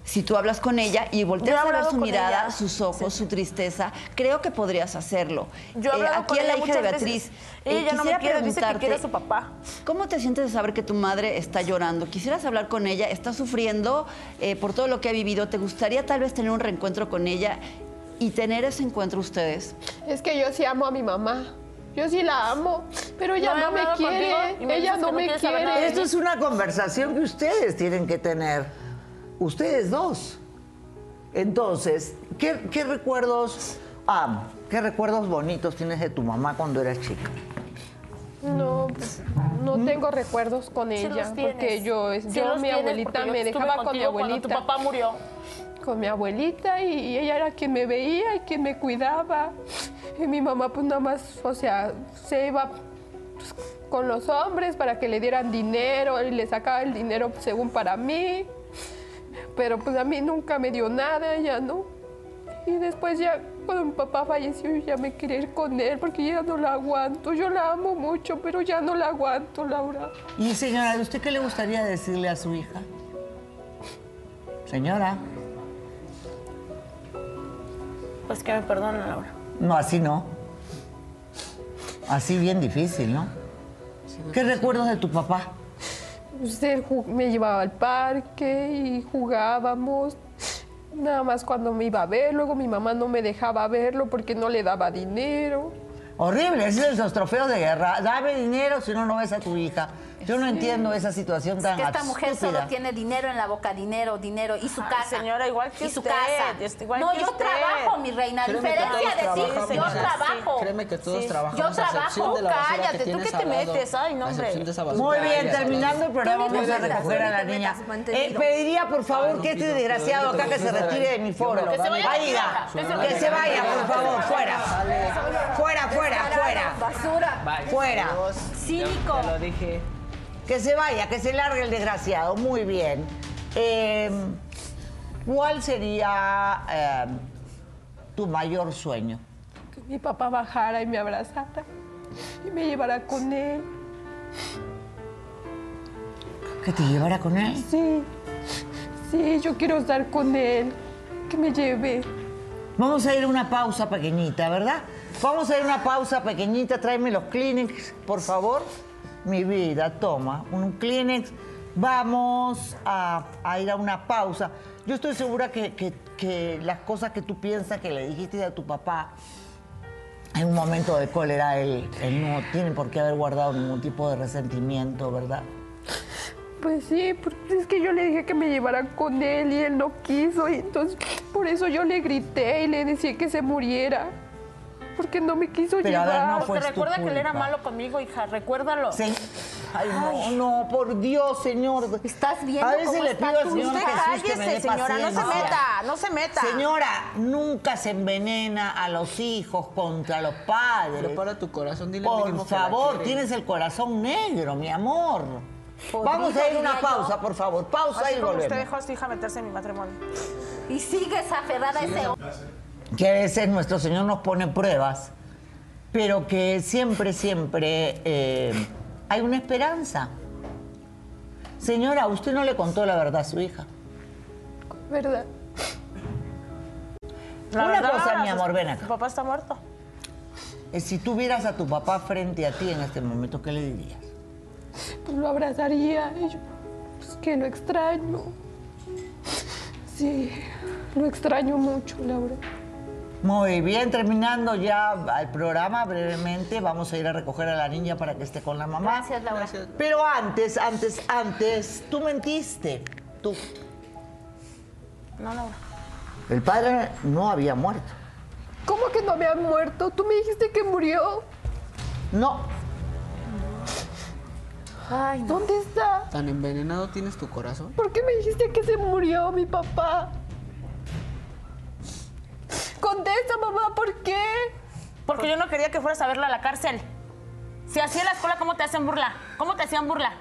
Si tú hablas con ella y volteas a ver su mirada, ella. sus ojos, su tristeza, creo que podrías hacerlo. Yo he Eh, aquí con a la ella hija de Beatriz. veces. eh, Ella no me quisiera quiere, dice que preguntarte, quiere a su papá. ¿Cómo te sientes de saber que tu madre está llorando? ¿Quisieras hablar con ella? ¿Está sufriendo eh, por todo lo que ha vivido? ¿Te gustaría tal vez tener un reencuentro con ella y tener ese encuentro ustedes? Es que yo sí amo a mi mamá. Yo sí la amo, pero ella No me quiere. me ella no no me quiere. Esto es una conversación que ustedes tienen que tener, ustedes dos. Entonces, ¿qué, qué recuerdos, ah, qué recuerdos bonitos tienes de tu mamá cuando eras chica? No, pues, no tengo recuerdos con Sí ella, porque yo, Sí yo mi abuelita me dejaba con mi abuelita. tu papá murió. Con mi abuelita y, y ella era quien me veía y quien me cuidaba. Y mi mamá pues nada más, o sea, se iba pues, con los hombres para que le dieran dinero y le sacaba el dinero pues, según para mí. Pero pues a mí nunca me dio nada, ella no. Y después ya, cuando mi papá falleció, yo ya me quería ir con él porque ya no la aguanto. Yo la amo mucho, pero ya no la aguanto, Laura. Y señora, ¿usted qué le gustaría decirle a su hija? Señora, Pues que me perdonen, Laura. no, así no. Así bien difícil, ¿no? ¿Qué recuerdos de tu papá? Ju- me llevaba al parque y jugábamos. Nada más cuando me iba a ver, luego mi mamá no me dejaba verlo porque no le daba dinero. Horrible, es los trofeos de guerra. Dame dinero si no, no ves a tu hija. Yo no entiendo esa situación tan que esta mujer estúpida. solo tiene dinero en la boca, dinero, dinero y su Ay, casa. señora, igual que y su usted, casa. es igual no, que yo usted. trabajo, mi reina. A diferencia de ti, yo sí. trabajo. Créeme que todos Sí. trabajamos. Yo trabajo. de la basura Cállate, que ¿tú qué te metes? Ay, no, hombre. Muy bien, terminando el programa, a recoger a la niña. Eh, pediría, por favor, que este desgraciado acá que se retire de mi foro. Que se vaya que se vaya por favor, fuera. Fuera, fuera, fuera. Basura. Fuera. Cínico. Te lo dije. Que se vaya, que se largue el desgraciado. Muy bien. Eh, ¿Cuál sería eh, tu mayor sueño? Que mi papá bajara y me abrazara y me llevara con él. ¿Que te llevara con él? Sí, sí, yo quiero estar con él. Que me lleve. Vamos a ir a una pausa pequeñita, ¿verdad? Vamos a ir a una pausa pequeñita. Tráeme los Kleenex, por favor. Mi vida, toma, un Kleenex. Vamos a, ir a una pausa. Yo estoy segura que, que- las cosas que tú piensas que le dijiste a tu papá en un momento de cólera, él, no tiene por qué haber guardado ningún tipo de resentimiento, ¿verdad? Pues sí, porque es que yo le dije que me llevara con él y él no quiso. Y entonces, por eso yo le grité y le decía que se muriera. Porque no me quiso Pero, llevar. no fue tu recuerda que él era malo conmigo, hija, recuérdalo. Se- Ay, no, no, por Dios, señor. ¿Estás viendo A veces cómo le pido al Señor Usted Jesús que me cállese, dé señora, no se meta, no se meta. Señora, nunca se envenena a los hijos contra los padres. Prepara tu corazón, dile Por favor, tienes el corazón negro, mi amor. Vamos a ir a una pausa, por favor. Pausa Así y como usted volvemos. dejó a su hija meterse en mi matrimonio. Y sigues aferrada a ese hombre. Que a veces nuestro Señor nos pone pruebas, pero que siempre, siempre eh, hay una esperanza. Señora, usted no le contó la verdad a su hija. ¿Verdad? La Una verdad, cosa, mi amor, ven acá. Tu papá está muerto. Eh, Si tuvieras a tu papá frente a ti en este momento, ¿qué le dirías? Pues lo abrazaría. Y yo, pues que lo extraño. Sí, lo extraño mucho, Laura. Muy bien, terminando ya el programa brevemente, vamos a ir a recoger a la niña para que esté con la mamá. Gracias, Laura. Pero antes, antes, antes, tú mentiste. Tú. No, Laura. El padre no había muerto. ¿Cómo que no me ha muerto? Tú me dijiste que murió. No. Ay, no. ¿Dónde está? ¿Tan envenenado tienes tu corazón? ¿Por qué me dijiste que se murió mi papá? Contesta, mamá, ¿por qué? Porque yo no quería que fueras a verla a la cárcel. Si así en la escuela, ¿cómo te hacen burla? ¿Cómo te hacían burla?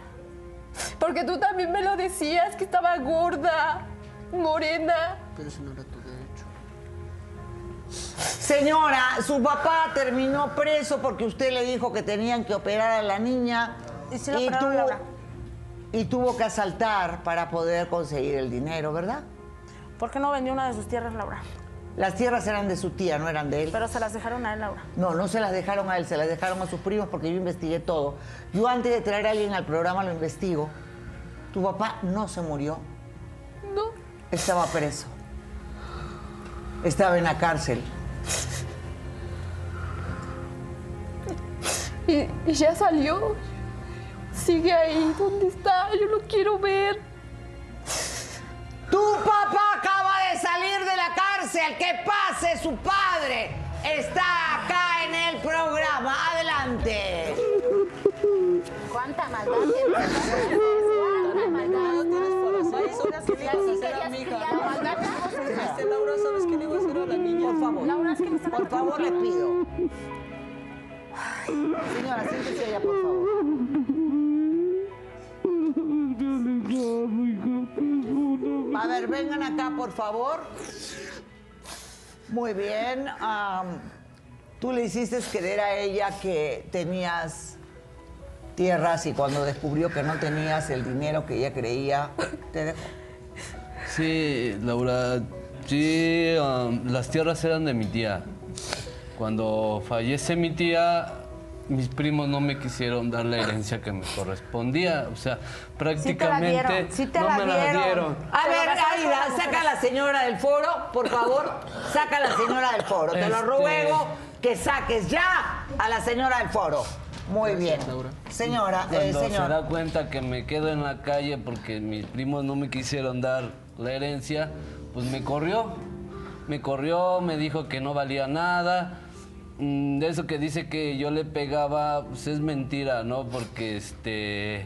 Porque tú también me lo decías, que estaba gorda, morena. Pero eso no era tu derecho. Señora, su papá terminó preso porque usted le dijo que tenían que operar a la niña. Y la operaron, Laura. y tuvo que asaltar para poder conseguir el dinero, ¿verdad? ¿Por qué no vendió una de sus tierras, Laura? Las tierras eran de su tía, no eran de él. Pero se las dejaron a él, Laura. No, no se las dejaron a él, se las dejaron a sus primos porque yo investigué todo. Yo antes de traer a alguien al programa lo investigo. Tu papá no se murió. No. Estaba preso. Estaba en la cárcel. Y, y ya salió. Sigue ahí. ¿Dónde está? Yo lo quiero ver. Tu papá acaba de salir de la cárcel. Que pase su padre. Está acá en el programa. Adelante. ¿Cuánta maldad. Este, Laura, ¿sabes qué? Por favor. Laura, Por favor, le pido. Señora, siéntese allá, por favor. A ver, vengan acá, por favor. Muy bien. Tú le hiciste creer a ella que tenías tierras y cuando descubrió que no tenías el dinero que ella creía, te dejó. Sí, Laura, sí, las tierras eran de mi tía. Cuando fallece mi tía, mis primos no me quisieron dar la herencia que me correspondía. O sea, prácticamente dieron, sí te no la me la dieron. A ver, Aida, saca a la señora del foro, por favor. Saca a la señora del foro. Te lo Este- ruego que saques ya a la señora del foro. Muy bien. Señora, eh, Cuando se da cuenta que me quedo en la calle porque mis primos no me quisieron dar la herencia, pues me corrió. Me corrió, me dijo que no valía nada. Mm, De eso que dice que yo le pegaba, pues es mentira, ¿no? Porque este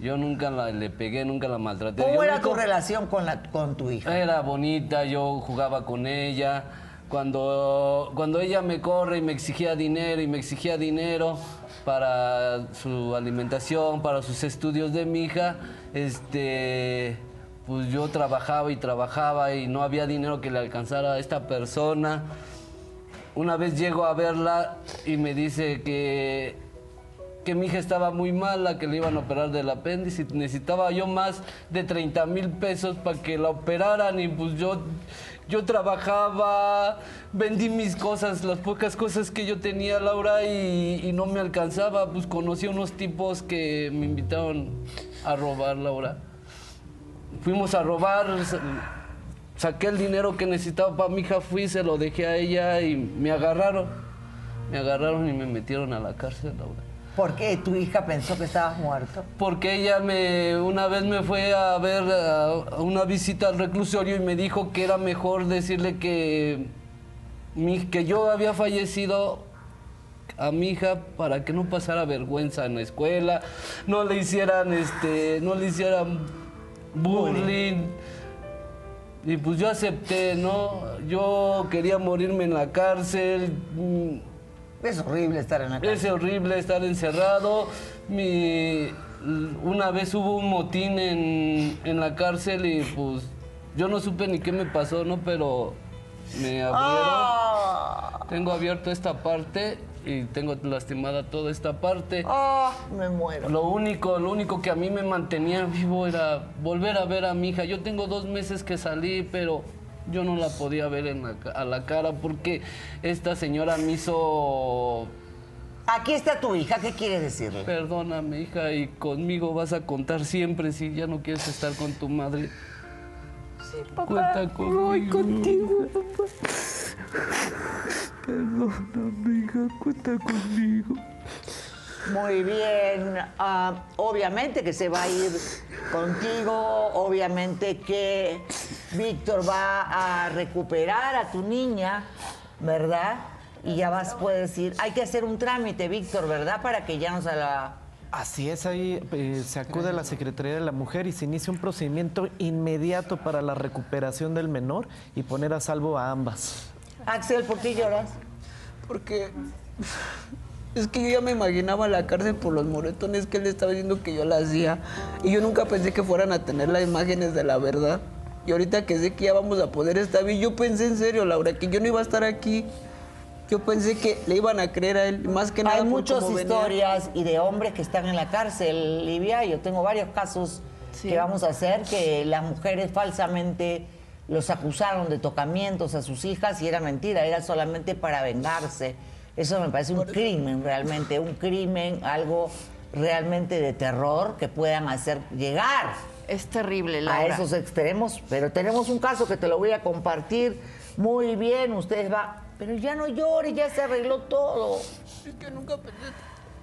yo nunca la- le pegué, nunca la maltraté. ¿Cómo Yo era tu relación con, la, con tu hija? era bonita, yo jugaba con ella. Cuando, cuando ella me corre y me exigía dinero y me exigía dinero para su alimentación, para sus estudios de mi hija, este, pues yo trabajaba y trabajaba y no había dinero que le alcanzara a esta persona. Una vez llego a verla y me dice que, que mi hija estaba muy mala, que le iban a operar del apéndice. Necesitaba yo más de 30 mil pesos para que la operaran y pues yo, yo trabajaba, vendí mis cosas, las pocas cosas que yo tenía, Laura, y, y no me alcanzaba. Pues conocí a unos tipos que me invitaron a robar, Laura. Fuimos a robar, saqué el dinero que necesitaba para mi hija, fui, se lo dejé a ella y me agarraron. Me agarraron y me metieron a la cárcel, Laura. ¿Por qué tu hija pensó que estabas muerto? Porque ella me una vez me fue a ver a, una visita al reclusorio y me dijo que era mejor decirle que mi, que yo había fallecido a mi hija para que no pasara vergüenza en la escuela, no le hicieran este, no le hicieran bullying. Y pues yo acepté, ¿no? Yo quería morirme en la cárcel. mm, Es horrible estar en la es cárcel. horrible estar encerrado. Mi, una vez hubo un motín en, en la cárcel y pues yo no supe ni qué me pasó, ¿no? Pero me abrieron. Ah. Tengo abierto esta parte y tengo lastimada toda esta parte. Ah, me muero. Lo único, lo único que a mí me mantenía vivo era volver a ver a mi hija. Yo tengo dos meses que salí, pero yo no la podía ver en la a la cara porque esta señora me hizo Aquí está tu hija, ¿qué quieres decirle? Perdóname, hija, y conmigo vas a contar siempre si ya no quieres estar con tu madre. Sí, papá. Cuenta conmigo. Voy contigo, papá. Perdóname, hija, cuenta conmigo. Muy bien. Ah, obviamente que se va a ir contigo. Obviamente que Víctor va a recuperar a tu niña, ¿verdad? Y ya vas, puedes ir. Hay que hacer un trámite, Víctor, ¿verdad? Para que ya no se la. Así es, ahí eh, se acude a la Secretaría de la Mujer y se inicia un procedimiento inmediato para la recuperación del menor y poner a salvo a ambas. Axel, ¿por qué lloras? Porque es que yo ya me imaginaba la cárcel por los moretones que él estaba diciendo que yo la hacía. Y yo nunca pensé que fueran a tener las imágenes de la verdad. Y ahorita que sé que ya vamos a poder estar bien, yo pensé en serio, Laura, que yo no iba a estar aquí. Yo pensé que le iban a creer a él, más que nada. Hay muchas venía. historias y de hombres que están en la cárcel, Livia. Yo tengo varios casos que vamos a hacer que las mujeres falsamente los acusaron de tocamientos a sus hijas y era mentira, era solamente para vengarse. Eso me parece un crimen realmente, un crimen, algo realmente de terror que puedan hacer llegar Es terrible, a Laura. esos extremos. Pero tenemos un caso que te lo voy a compartir muy bien. Ustedes va, pero ya no llores, ya se arregló todo. Es que nunca pensé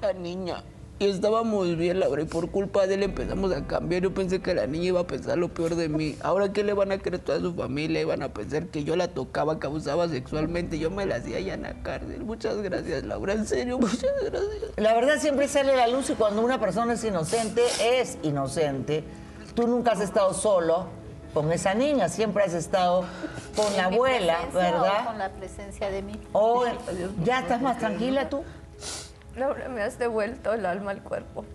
la niña. Y estábamos bien, Laura, y por culpa de él empezamos a cambiar. Yo pensé que la niña iba a pensar lo peor de mí. Ahora, ¿qué le van a creer toda su familia? Iban a pensar que yo la tocaba, que abusaba sexualmente. Yo me la hacía allá en la cárcel. Muchas gracias, Laura. En serio, muchas gracias. La verdad siempre sale a la luz y cuando una persona es inocente, es inocente. Tú nunca has estado solo con esa niña, siempre has estado con la abuela, ¿verdad? Con la presencia de mí. O ya estás más tranquila tú. Laura, me has devuelto el alma al cuerpo.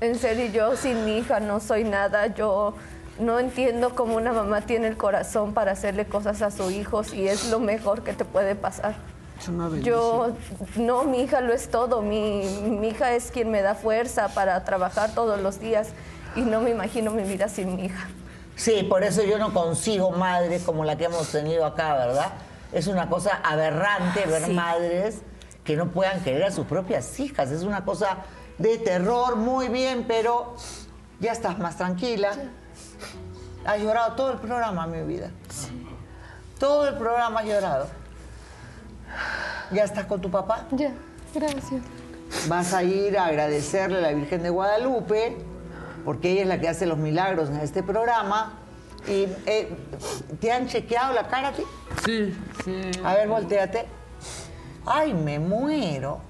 En serio, yo sin mi hija no soy nada. Yo no entiendo cómo una mamá tiene el corazón para hacerle cosas a sus hijos y es lo mejor que te puede pasar. Es una Yo, no, mi hija lo es todo. Mi, mi hija es quien me da fuerza para trabajar todos los días y no me imagino mi vida sin mi hija. Sí, por eso yo no consigo madres como la que hemos tenido acá, ¿verdad? Es una cosa aberrante ver Sí. madres que no puedan querer a sus propias hijas. Es una cosa de terror, muy bien, pero ya estás más tranquila. Has llorado todo el programa, mi vida. Todo el programa has llorado. ¿Ya estás con tu papá? Ya, gracias. Vas a ir a agradecerle a la Virgen de Guadalupe, porque ella es la que hace los milagros en este programa. Y, eh, ¿Te han chequeado la cara a ti? Sí, sí. A ver, volteate. Ay, me muero.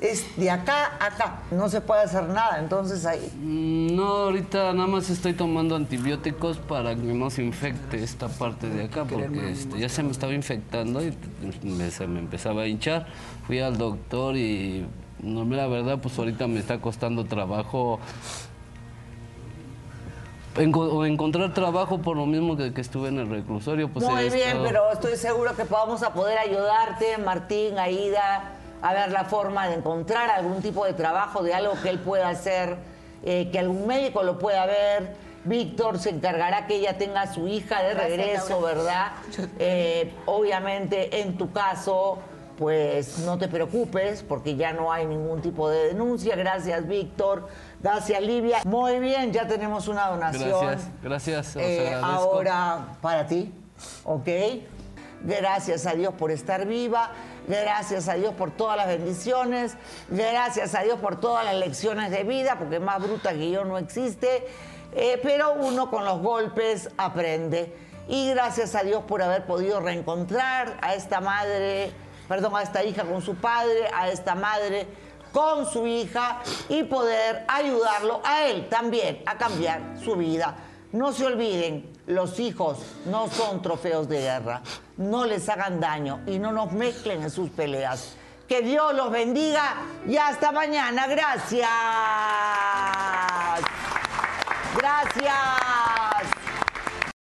Es de acá a acá. No se puede hacer nada, entonces ahí. Mm, No, ahorita nada más estoy tomando antibióticos para que no se infecte esta parte de acá, porque este, ya se me estaba infectando y me- se me empezaba a hinchar. Fui al doctor y no, la verdad, pues ahorita me está costando trabajo o encontrar trabajo por lo mismo que, que estuve en el reclusorio. Pues, Muy bien, estado- pero estoy seguro que vamos a poder ayudarte, Martín, Aida, a ver la forma de encontrar algún tipo de trabajo, de algo que él pueda hacer, eh, que algún médico lo pueda ver. Víctor se encargará que ella tenga a su hija de Gracias, regreso, Laura. ¿verdad? Eh, obviamente, en tu caso, pues no te preocupes, porque ya no hay ningún tipo de denuncia. Gracias, Víctor. Gracias, Livia. Muy bien, ya tenemos una donación. Gracias, gracias, Eh, ahora para ti, ¿ok? Gracias a Dios por estar viva, gracias a Dios por todas las bendiciones, gracias a Dios por todas las lecciones de vida, porque más bruta que yo no existe, eh, pero uno con los golpes aprende. Y gracias a Dios por haber podido reencontrar a esta madre, perdón, a esta hija con su padre, a esta madre con su hija y poder ayudarlo a él también a cambiar su vida. No se olviden, los hijos no son trofeos de guerra. No les hagan daño y no nos mezclen en sus peleas. Que Dios los bendiga y hasta mañana. Gracias. Gracias.